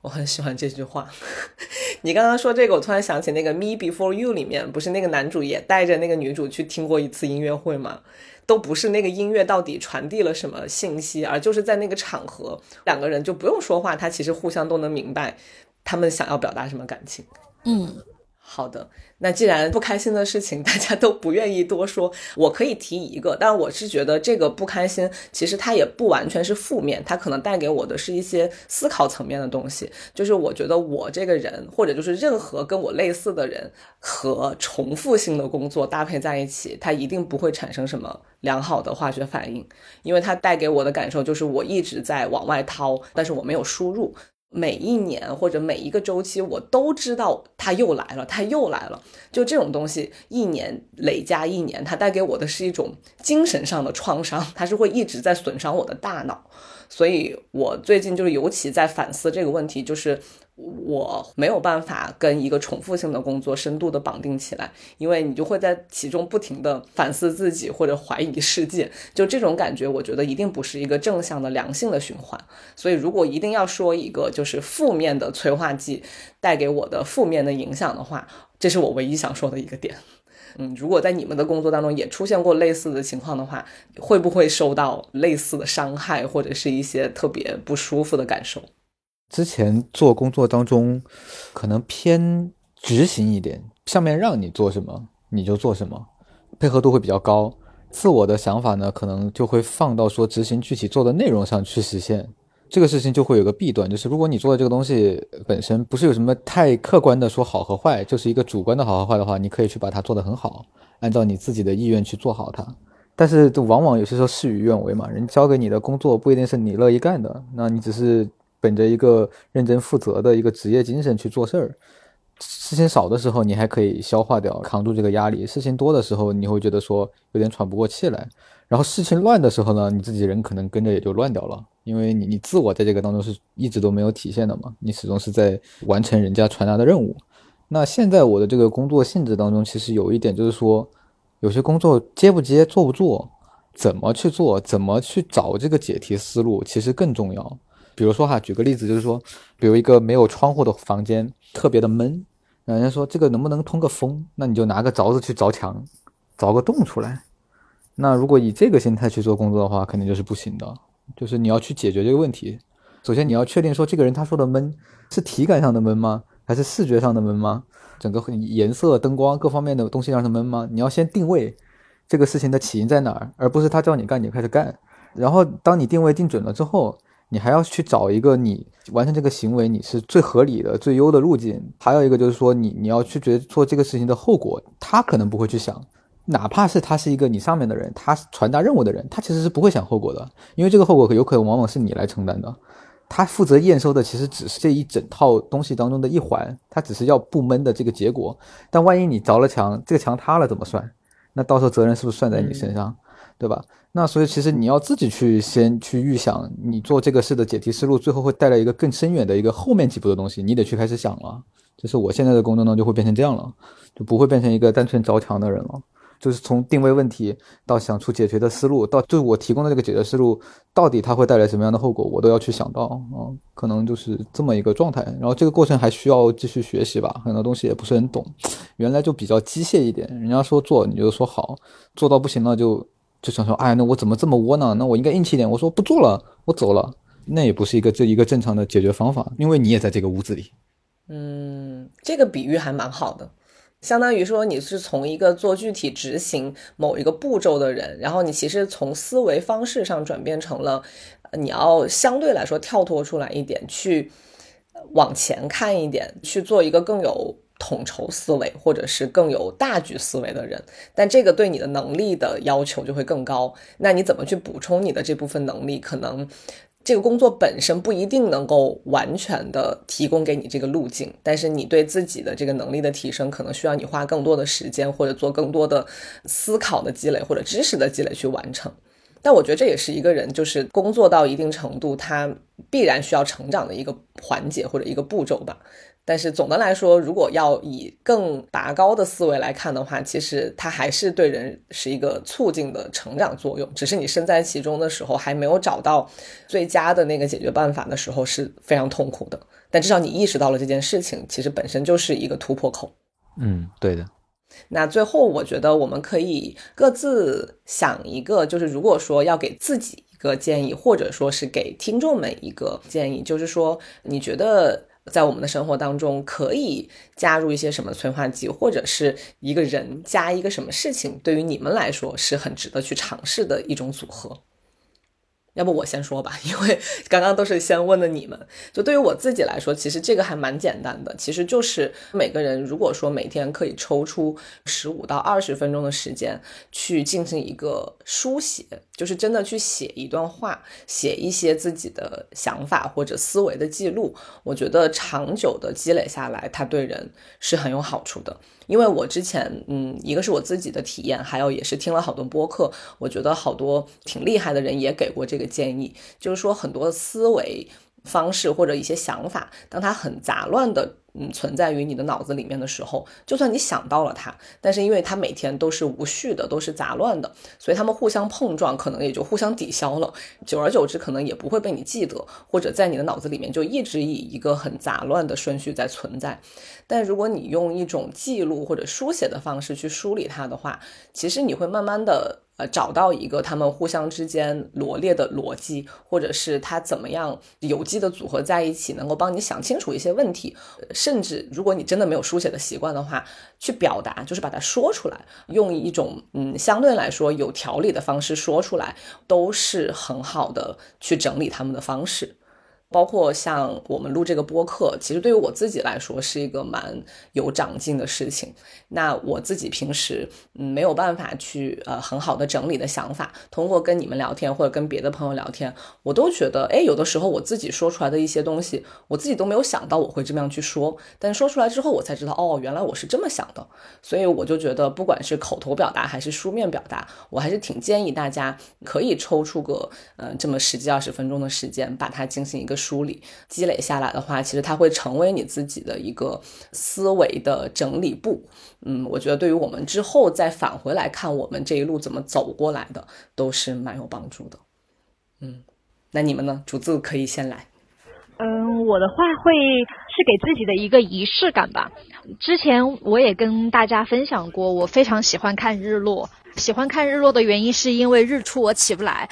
我很喜欢这句话。你刚刚说这个，我突然想起那个《Me Before You》里面，不是那个男主也带着那个女主去听过一次音乐会吗？都不是那个音乐到底传递了什么信息，而就是在那个场合，两个人就不用说话，他其实互相都能明白他们想要表达什么感情。嗯，好的，那既然不开心的事情 大家都不愿意多说，我可以提一个，但我是觉得这个不开心其实它也不完全是负面，它可能带给我的是一些思考层面的东西。就是我觉得我这个人，或者就是任何跟我类似的人和重复性的工作搭配在一起，它一定不会产生什么良好的化学反应，因为它带给我的感受就是我一直在往外掏，但是我没有输入。每一年或者每一个周期，我都知道它又来了，它又来了。就这种东西，一年累加一年，它带给我的是一种精神上的创伤，它是会一直在损伤我的大脑。所以我最近就是尤其在反思这个问题，就是我没有办法跟一个重复性的工作深度的绑定起来，因为你就会在其中不停的反思自己或者怀疑世界，就这种感觉，我觉得一定不是一个正向的良性的循环。所以如果一定要说一个就是负面的催化剂带给我的负面的影响的话，这是我唯一想说的一个点。嗯，如果在你们的工作当中也出现过类似的情况的话，会不会受到类似的伤害，或者是一些特别不舒服的感受？之前做工作当中，可能偏执行一点，上面让你做什么你就做什么，配合度会比较高。自我的想法呢，可能就会放到说执行具体做的内容上去实现。这个事情就会有个弊端，就是如果你做的这个东西本身不是有什么太客观的说好和坏，就是一个主观的好和坏的话，你可以去把它做得很好，按照你自己的意愿去做好它。但是往往有些时候事与愿违嘛，人交给你的工作不一定是你乐意干的，那你只是本着一个认真负责的一个职业精神去做事儿。事情少的时候，你还可以消化掉，扛住这个压力；事情多的时候，你会觉得说有点喘不过气来。然后事情乱的时候呢，你自己人可能跟着也就乱掉了，因为你你自我在这个当中是一直都没有体现的嘛，你始终是在完成人家传达的任务。那现在我的这个工作性质当中，其实有一点就是说，有些工作接不接、做不做、怎么去做、怎么去找这个解题思路，其实更重要。比如说哈，举个例子，就是说，比如一个没有窗户的房间，特别的闷，人家说这个能不能通个风？那你就拿个凿子去凿墙，凿个洞出来。那如果以这个心态去做工作的话，肯定就是不行的。就是你要去解决这个问题，首先你要确定说这个人他说的闷是体感上的闷吗？还是视觉上的闷吗？整个颜色、灯光各方面的东西让他闷吗？你要先定位这个事情的起因在哪儿，而不是他叫你干你就开始干。然后当你定位定准了之后，你还要去找一个你完成这个行为你是最合理的、最优的路径。还有一个就是说你你要去觉得做这个事情的后果，他可能不会去想。哪怕是他是一个你上面的人，他传达任务的人，他其实是不会想后果的，因为这个后果有可能往往是你来承担的。他负责验收的其实只是这一整套东西当中的一环，他只是要不闷的这个结果。但万一你着了墙，这个墙塌了怎么算？那到时候责任是不是算在你身上，对吧？那所以其实你要自己去先去预想，你做这个事的解题思路，最后会带来一个更深远的一个后面几步的东西，你得去开始想了。就是我现在的工作呢，就会变成这样了，就不会变成一个单纯凿墙的人了。就是从定位问题到想出解决的思路，到就是我提供的这个解决思路，到底它会带来什么样的后果，我都要去想到啊，可能就是这么一个状态。然后这个过程还需要继续学习吧，很多东西也不是很懂，原来就比较机械一点，人家说做你就说好，做到不行了就就想说，哎，那我怎么这么窝囊？那我应该硬气一点，我说不做了，我走了，那也不是一个这一个正常的解决方法，因为你也在这个屋子里。嗯，这个比喻还蛮好的。相当于说，你是从一个做具体执行某一个步骤的人，然后你其实从思维方式上转变成了，你要相对来说跳脱出来一点，去往前看一点，去做一个更有统筹思维或者是更有大局思维的人。但这个对你的能力的要求就会更高。那你怎么去补充你的这部分能力？可能。这个工作本身不一定能够完全的提供给你这个路径，但是你对自己的这个能力的提升，可能需要你花更多的时间，或者做更多的思考的积累，或者知识的积累去完成。但我觉得这也是一个人就是工作到一定程度，他必然需要成长的一个环节或者一个步骤吧。但是总的来说，如果要以更拔高的思维来看的话，其实它还是对人是一个促进的成长作用。只是你身在其中的时候，还没有找到最佳的那个解决办法的时候，是非常痛苦的。但至少你意识到了这件事情，其实本身就是一个突破口。嗯，对的。那最后，我觉得我们可以各自想一个，就是如果说要给自己一个建议，或者说是给听众们一个建议，就是说你觉得。在我们的生活当中，可以加入一些什么催化剂，或者是一个人加一个什么事情，对于你们来说是很值得去尝试的一种组合。要不我先说吧，因为 刚刚都是先问的你们。就对于我自己来说，其实这个还蛮简单的，其实就是每个人如果说每天可以抽出十五到二十分钟的时间去进行一个书写，就是真的去写一段话，写一些自己的想法或者思维的记录，我觉得长久的积累下来，它对人是很有好处的。因为我之前，嗯，一个是我自己的体验，还有也是听了好多播客，我觉得好多挺厉害的人也给过这个建议，就是说很多思维方式或者一些想法，当它很杂乱的。嗯，存在于你的脑子里面的时候，就算你想到了它，但是因为它每天都是无序的，都是杂乱的，所以他们互相碰撞，可能也就互相抵消了。久而久之，可能也不会被你记得，或者在你的脑子里面就一直以一个很杂乱的顺序在存在。但如果你用一种记录或者书写的方式去梳理它的话，其实你会慢慢的。呃，找到一个他们互相之间罗列的逻辑，或者是他怎么样有机的组合在一起，能够帮你想清楚一些问题。甚至如果你真的没有书写的习惯的话，去表达就是把它说出来，用一种嗯相对来说有条理的方式说出来，都是很好的去整理他们的方式。包括像我们录这个播客，其实对于我自己来说是一个蛮有长进的事情。那我自己平时嗯没有办法去呃很好的整理的想法，通过跟你们聊天或者跟别的朋友聊天，我都觉得哎有的时候我自己说出来的一些东西，我自己都没有想到我会这么样去说，但说出来之后我才知道哦原来我是这么想的，所以我就觉得不管是口头表达还是书面表达，我还是挺建议大家可以抽出个呃这么十几二十分钟的时间，把它进行一个梳理，积累下来的话，其实它会成为你自己的一个思维的整理部。嗯，我觉得对于我们之后再返回来看我们这一路怎么走过来的，都是蛮有帮助的。嗯，那你们呢？竹子可以先来。嗯，我的话会是给自己的一个仪式感吧。之前我也跟大家分享过，我非常喜欢看日落。喜欢看日落的原因是因为日出我起不来，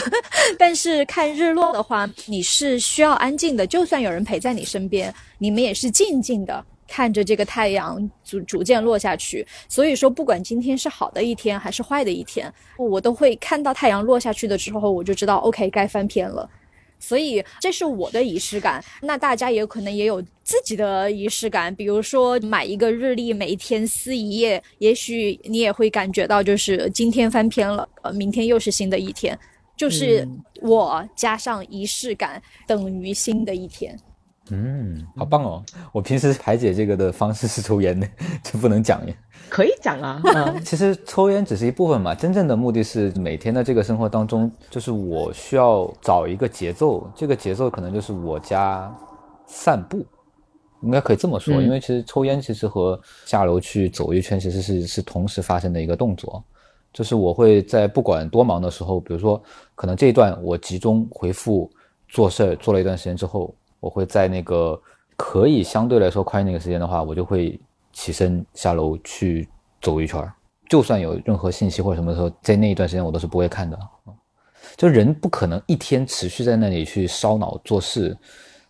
但是看日落的话，你是需要安静的，就算有人陪在你身边，你们也是静静的看着这个太阳逐逐渐落下去。所以说，不管今天是好的一天还是坏的一天，我都会看到太阳落下去的时候，我就知道 OK 该翻篇了。所以这是我的仪式感，那大家也有可能也有自己的仪式感，比如说买一个日历，每一天撕一页，也许你也会感觉到就是今天翻篇了，呃，明天又是新的一天，就是我加上仪式感等于新的一天。嗯，好棒哦！我平时排解这个的方式是抽烟的，这不能讲耶。可以讲啊，嗯，其实抽烟只是一部分嘛，真正的目的是每天的这个生活当中，就是我需要找一个节奏，这个节奏可能就是我家散步，应该可以这么说，因为其实抽烟其实和下楼去走一圈其实是是同时发生的一个动作，就是我会在不管多忙的时候，比如说可能这一段我集中回复做事儿做了一段时间之后，我会在那个可以相对来说快那个时间的话，我就会。起身下楼去走一圈就算有任何信息或者什么时候，在那一段时间我都是不会看的。就人不可能一天持续在那里去烧脑做事，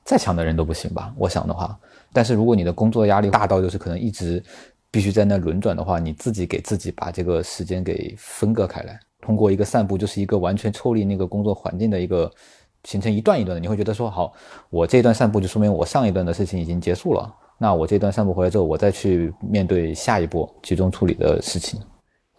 再强的人都不行吧？我想的话，但是如果你的工作压力大到就是可能一直必须在那轮转的话，你自己给自己把这个时间给分割开来，通过一个散步，就是一个完全抽离那个工作环境的一个形成一段一段的，你会觉得说好，我这一段散步就说明我上一段的事情已经结束了。那我这段散步回来之后，我再去面对下一波集中处理的事情，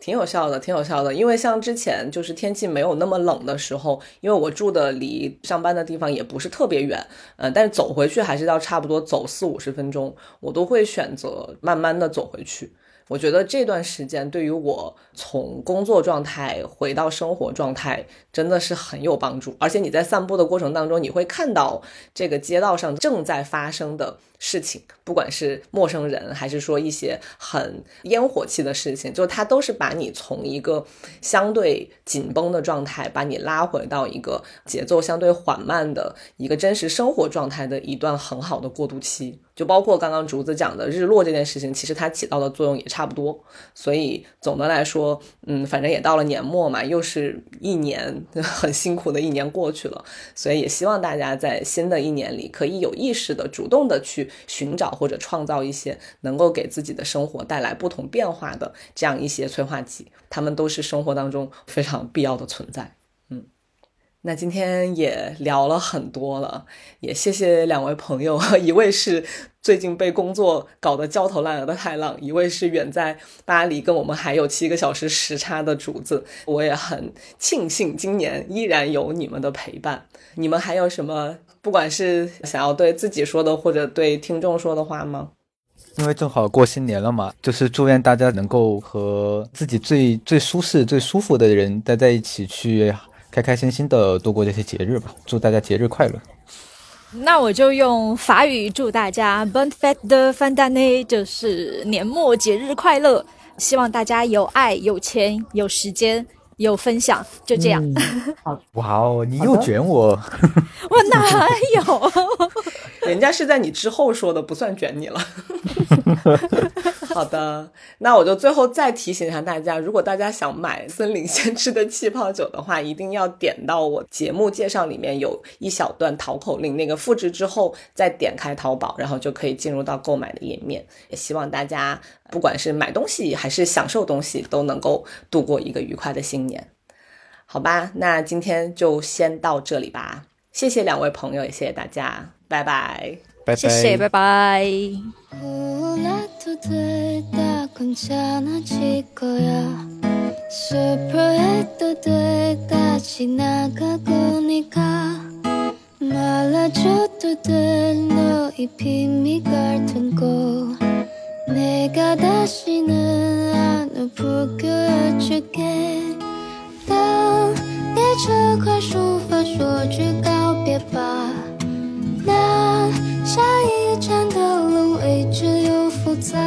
挺有效的，挺有效的。因为像之前就是天气没有那么冷的时候，因为我住的离上班的地方也不是特别远，嗯，但是走回去还是要差不多走四五十分钟，我都会选择慢慢的走回去。我觉得这段时间对于我从工作状态回到生活状态真的是很有帮助，而且你在散步的过程当中，你会看到这个街道上正在发生的事情，不管是陌生人还是说一些很烟火气的事情，就它都是把你从一个相对紧绷的状态，把你拉回到一个节奏相对缓慢的一个真实生活状态的一段很好的过渡期。就包括刚刚竹子讲的日落这件事情，其实它起到的作用也差不多。所以总的来说，嗯，反正也到了年末嘛，又是一年 很辛苦的一年过去了。所以也希望大家在新的一年里，可以有意识的、主动的去寻找或者创造一些能够给自己的生活带来不同变化的这样一些催化剂，它们都是生活当中非常必要的存在。那今天也聊了很多了，也谢谢两位朋友，一位是最近被工作搞得焦头烂额的太浪，一位是远在巴黎跟我们还有七个小时时差的竹子。我也很庆幸今年依然有你们的陪伴。你们还有什么不管是想要对自己说的，或者对听众说的话吗？因为正好过新年了嘛，就是祝愿大家能够和自己最最舒适、最舒服的人待在一起去。开开心心的度过这些节日吧，祝大家节日快乐。那我就用法语祝大家 Bon Fête de Fin d'année，就是年末节日快乐。希望大家有爱、有钱、有时间、有分享，就这样。好，哇哦，你又卷我，我哪有？人家是在你之后说的，不算卷你了。好的。那我就最后再提醒一下大家如果大家想买森林先知的气泡酒的话一定要点到我节目介绍里面有一小段淘口令那个复制之后再点开淘宝然后就可以进入到购买的页面。也希望大家不管是买东西还是享受东西都能够度过一个愉快的新年。好吧那今天就先到这里吧。谢谢两位朋友也谢谢大家拜拜。拜拜，谢谢，拜拜。슬퍼해도돼다지나가고니까말아줘도될너의비밀같은거내가다시는안부끄러워줄게当내这块书房说句告别吧下一站的路，未知又复杂。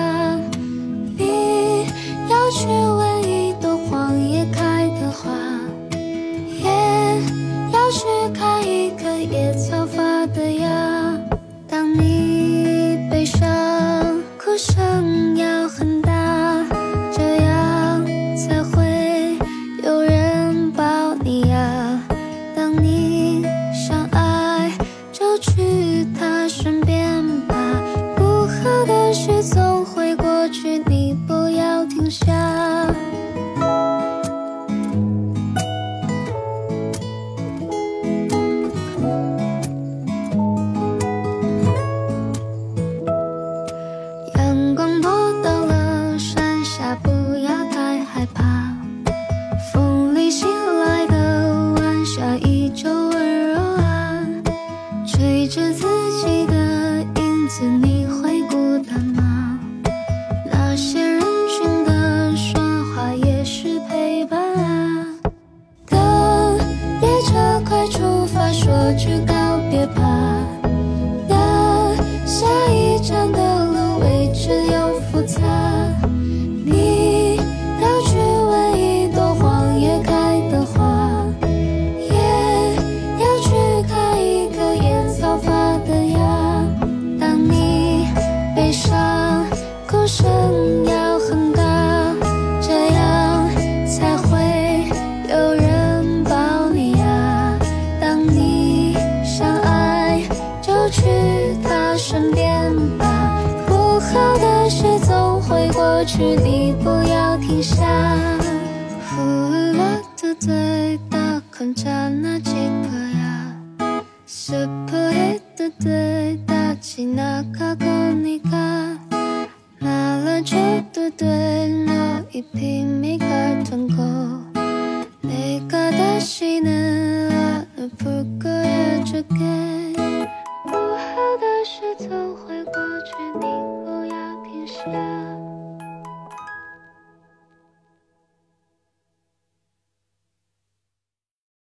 你要去问一朵黄叶开的花，也要去看一颗野草发的芽。当你悲伤，哭声要很。家